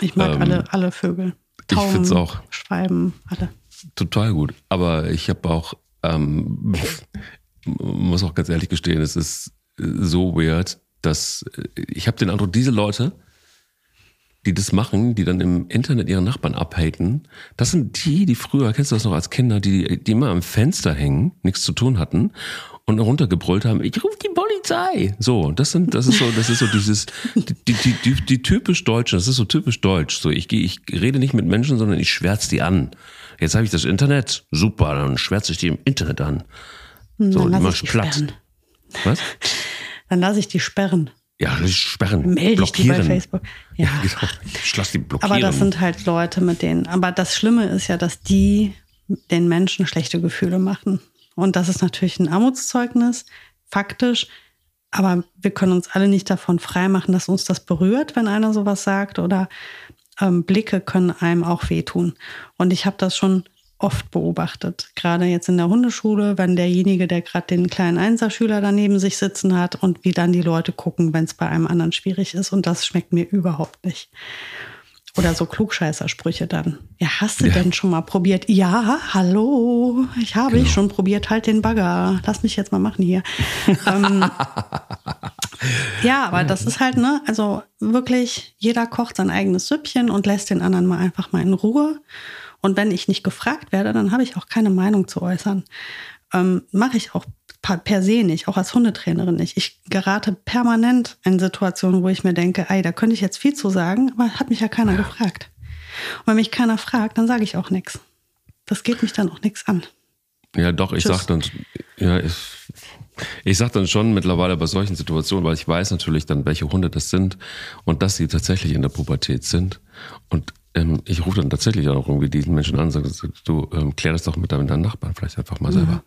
S2: Ich mag ähm, alle, alle Vögel.
S1: Tauben, ich finde es auch.
S2: Schwalben, alle.
S1: Total gut. Aber ich habe auch, ähm, muss auch ganz ehrlich gestehen, es ist so weird, dass ich habe den Eindruck, diese Leute, die das machen, die dann im Internet ihre Nachbarn abhaten, das sind die, die früher, kennst du das noch als Kinder, die, die immer am Fenster hängen, nichts zu tun hatten und runtergebrüllt haben, ich rufe die Polizei. So, das sind, das ist so, das ist so dieses, die, die, die, die typisch Deutsche, das ist so typisch deutsch. So, ich, ich rede nicht mit Menschen, sondern ich schwärze die an. Jetzt habe ich das Internet, super, dann schwärze ich die im Internet an. So,
S2: dann die machst platt. Sperren.
S1: Was?
S2: Dann lasse ich die sperren.
S1: Ja, sperren.
S2: Melde blockieren. ich die bei Facebook.
S1: Ja, ja genau. Ich lass die blockieren.
S2: Aber das sind halt Leute mit denen. Aber das Schlimme ist ja, dass die den Menschen schlechte Gefühle machen. Und das ist natürlich ein Armutszeugnis, faktisch. Aber wir können uns alle nicht davon freimachen, dass uns das berührt, wenn einer sowas sagt. Oder ähm, Blicke können einem auch wehtun. Und ich habe das schon oft beobachtet. Gerade jetzt in der Hundeschule, wenn derjenige, der gerade den kleinen Einserschüler daneben sich sitzen hat und wie dann die Leute gucken, wenn es bei einem anderen schwierig ist. Und das schmeckt mir überhaupt nicht. Oder so Klugscheißersprüche dann. Ja, hast du ja. denn schon mal probiert? Ja, hallo, ich habe genau. ich schon probiert, halt den Bagger. Lass mich jetzt mal machen hier. ähm, ja, aber das ist halt, ne, also wirklich, jeder kocht sein eigenes Süppchen und lässt den anderen mal einfach mal in Ruhe. Und wenn ich nicht gefragt werde, dann habe ich auch keine Meinung zu äußern. Ähm, Mache ich auch per se nicht, auch als Hundetrainerin nicht. Ich gerate permanent in Situationen, wo ich mir denke, ey, da könnte ich jetzt viel zu sagen, aber hat mich ja keiner gefragt. Und wenn mich keiner fragt, dann sage ich auch nichts. Das geht mich dann auch nichts an.
S1: Ja, doch, ich sage dann, ja, ich, ich sag dann schon mittlerweile bei solchen Situationen, weil ich weiß natürlich dann, welche Hunde das sind und dass sie tatsächlich in der Pubertät sind. Und ähm, ich rufe dann tatsächlich auch irgendwie diesen Menschen an und sage, du ähm, klär das doch mit deinen Nachbarn vielleicht einfach mal selber. Ja.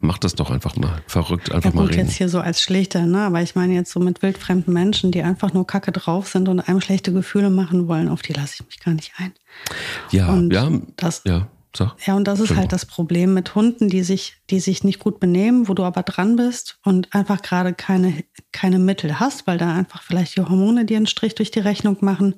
S1: Mach das doch einfach mal. Verrückt, einfach ja, gut, mal reden.
S2: jetzt hier so als Schlichter, ne? Aber ich meine jetzt so mit wildfremden Menschen, die einfach nur Kacke drauf sind und einem schlechte Gefühle machen wollen, auf die lasse ich mich gar nicht ein.
S1: Ja, und ja, das, ja.
S2: So. Ja, und das ist halt das Problem mit Hunden, die sich, die sich nicht gut benehmen, wo du aber dran bist und einfach gerade keine, keine Mittel hast, weil da einfach vielleicht die Hormone dir einen Strich durch die Rechnung machen.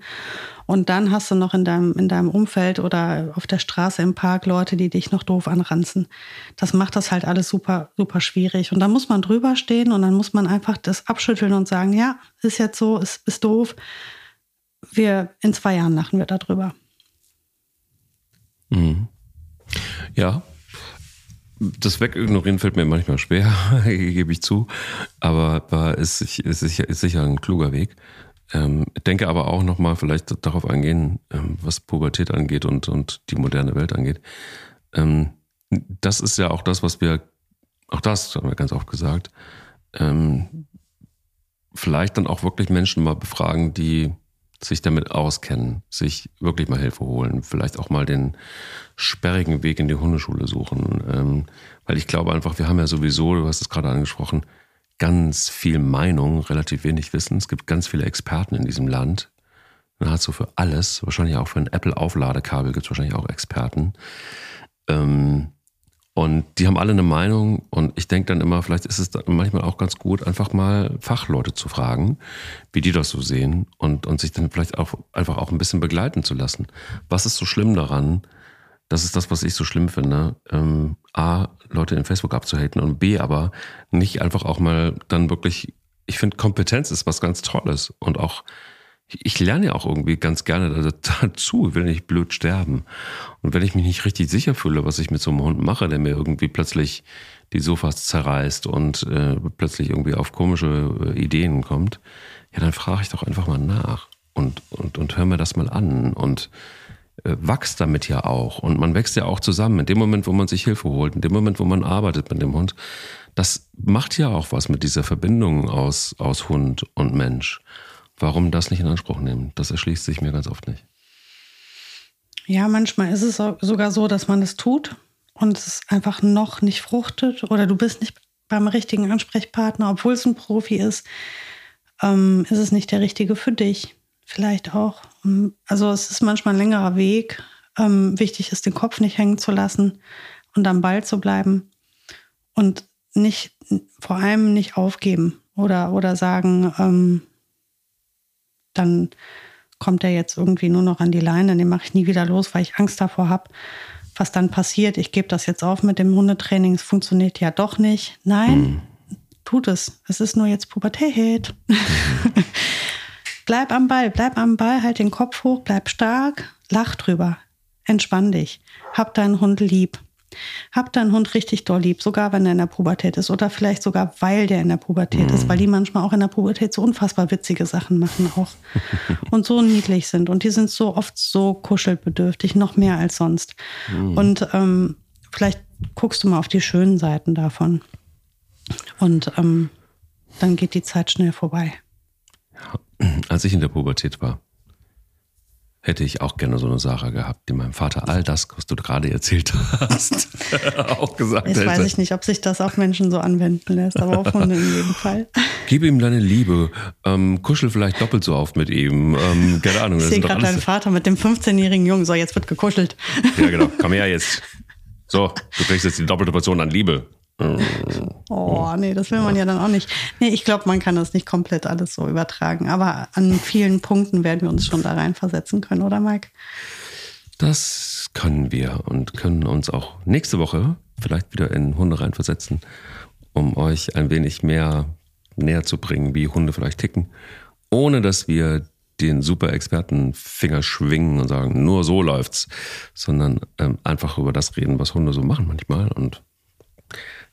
S2: Und dann hast du noch in deinem, in deinem Umfeld oder auf der Straße im Park Leute, die dich noch doof anranzen. Das macht das halt alles super, super schwierig. Und dann muss man drüber stehen und dann muss man einfach das abschütteln und sagen, ja, ist jetzt so, ist, ist doof. Wir, in zwei Jahren lachen wir darüber.
S1: Mhm. Ja, das Wegignorieren fällt mir manchmal schwer, gebe ich zu. Aber, aber ist, ist, sicher, ist sicher ein kluger Weg. Ähm, denke aber auch nochmal vielleicht darauf eingehen, ähm, was Pubertät angeht und, und die moderne Welt angeht. Ähm, das ist ja auch das, was wir, auch das haben wir ganz oft gesagt, ähm, vielleicht dann auch wirklich Menschen mal befragen, die sich damit auskennen, sich wirklich mal Hilfe holen, vielleicht auch mal den sperrigen Weg in die Hundeschule suchen. Ähm, weil ich glaube einfach, wir haben ja sowieso, du hast es gerade angesprochen, ganz viel Meinung, relativ wenig Wissen. Es gibt ganz viele Experten in diesem Land. Nahezu für alles. Wahrscheinlich auch für ein Apple-Aufladekabel gibt es wahrscheinlich auch Experten. Ähm, und die haben alle eine Meinung und ich denke dann immer, vielleicht ist es manchmal auch ganz gut, einfach mal Fachleute zu fragen, wie die das so sehen und, und sich dann vielleicht auch einfach auch ein bisschen begleiten zu lassen. Was ist so schlimm daran? Das ist das, was ich so schlimm finde. Ähm, A, Leute in Facebook abzuhaten und B, aber nicht einfach auch mal dann wirklich, ich finde, Kompetenz ist was ganz Tolles und auch ich lerne ja auch irgendwie ganz gerne dazu, will nicht blöd sterben. Und wenn ich mich nicht richtig sicher fühle, was ich mit so einem Hund mache, der mir irgendwie plötzlich die Sofas zerreißt und äh, plötzlich irgendwie auf komische äh, Ideen kommt, ja, dann frage ich doch einfach mal nach und, und, und hör mir das mal an und äh, wachst damit ja auch. Und man wächst ja auch zusammen. In dem Moment, wo man sich Hilfe holt, in dem Moment, wo man arbeitet mit dem Hund, das macht ja auch was mit dieser Verbindung aus, aus Hund und Mensch. Warum das nicht in Anspruch nehmen? Das erschließt sich mir ganz oft nicht.
S2: Ja, manchmal ist es sogar so, dass man es tut und es einfach noch nicht fruchtet oder du bist nicht beim richtigen Ansprechpartner, obwohl es ein Profi ist, ähm, ist es nicht der richtige für dich. Vielleicht auch. Also es ist manchmal ein längerer Weg. Ähm, wichtig ist, den Kopf nicht hängen zu lassen und am Ball zu bleiben und nicht, vor allem nicht aufgeben oder, oder sagen, ähm, dann kommt er jetzt irgendwie nur noch an die Leine, den mache ich nie wieder los, weil ich Angst davor habe, was dann passiert. Ich gebe das jetzt auf mit dem Hundetraining, es funktioniert ja doch nicht. Nein, mhm. tut es. Es ist nur jetzt Pubertät. Mhm. bleib am Ball, bleib am Ball, halt den Kopf hoch, bleib stark, lach drüber, entspann dich, hab deinen Hund lieb. Hab deinen Hund richtig doll lieb, sogar wenn er in der Pubertät ist oder vielleicht sogar, weil der in der Pubertät mhm. ist, weil die manchmal auch in der Pubertät so unfassbar witzige Sachen machen auch und so niedlich sind und die sind so oft so kuschelbedürftig, noch mehr als sonst. Mhm. Und ähm, vielleicht guckst du mal auf die schönen Seiten davon und ähm, dann geht die Zeit schnell vorbei.
S1: Als ich in der Pubertät war, hätte ich auch gerne so eine Sarah gehabt, die meinem Vater all das, was du gerade erzählt hast, auch gesagt
S2: Jetzt
S1: hätte.
S2: weiß ich nicht, ob sich das auf Menschen so anwenden lässt, aber auf Hunde in jedem Fall.
S1: Gib ihm deine Liebe, ähm, kuschel vielleicht doppelt so oft mit ihm, ähm, keine Ahnung.
S2: Ich sehe gerade deinen Vater mit dem 15-jährigen Jungen, so jetzt wird gekuschelt.
S1: Ja genau, komm her jetzt. So, du kriegst jetzt die doppelte Portion an Liebe.
S2: Oh, nee, das will man ja dann auch nicht. Nee, ich glaube, man kann das nicht komplett alles so übertragen. Aber an vielen Punkten werden wir uns schon da reinversetzen können, oder Mike?
S1: Das können wir und können uns auch nächste Woche vielleicht wieder in Hunde reinversetzen, um euch ein wenig mehr näher zu bringen, wie Hunde vielleicht ticken, ohne dass wir den super Expertenfinger schwingen und sagen, nur so läuft's, sondern ähm, einfach über das reden, was Hunde so machen manchmal und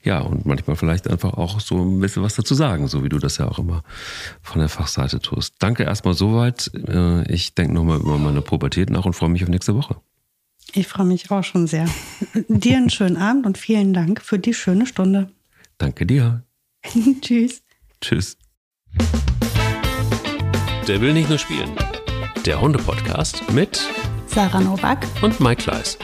S1: ja, und manchmal vielleicht einfach auch so ein bisschen was dazu sagen, so wie du das ja auch immer von der Fachseite tust. Danke erstmal soweit. Äh, ich denke nochmal über meine Pubertät nach und freue mich auf nächste Woche.
S2: Ich freue mich auch schon sehr. dir einen schönen Abend und vielen Dank für die schöne Stunde.
S1: Danke dir.
S2: Tschüss.
S1: Tschüss. Der will nicht nur spielen. Der Hunde-Podcast mit
S2: Sarah Nowak
S1: und Mike Kleiss.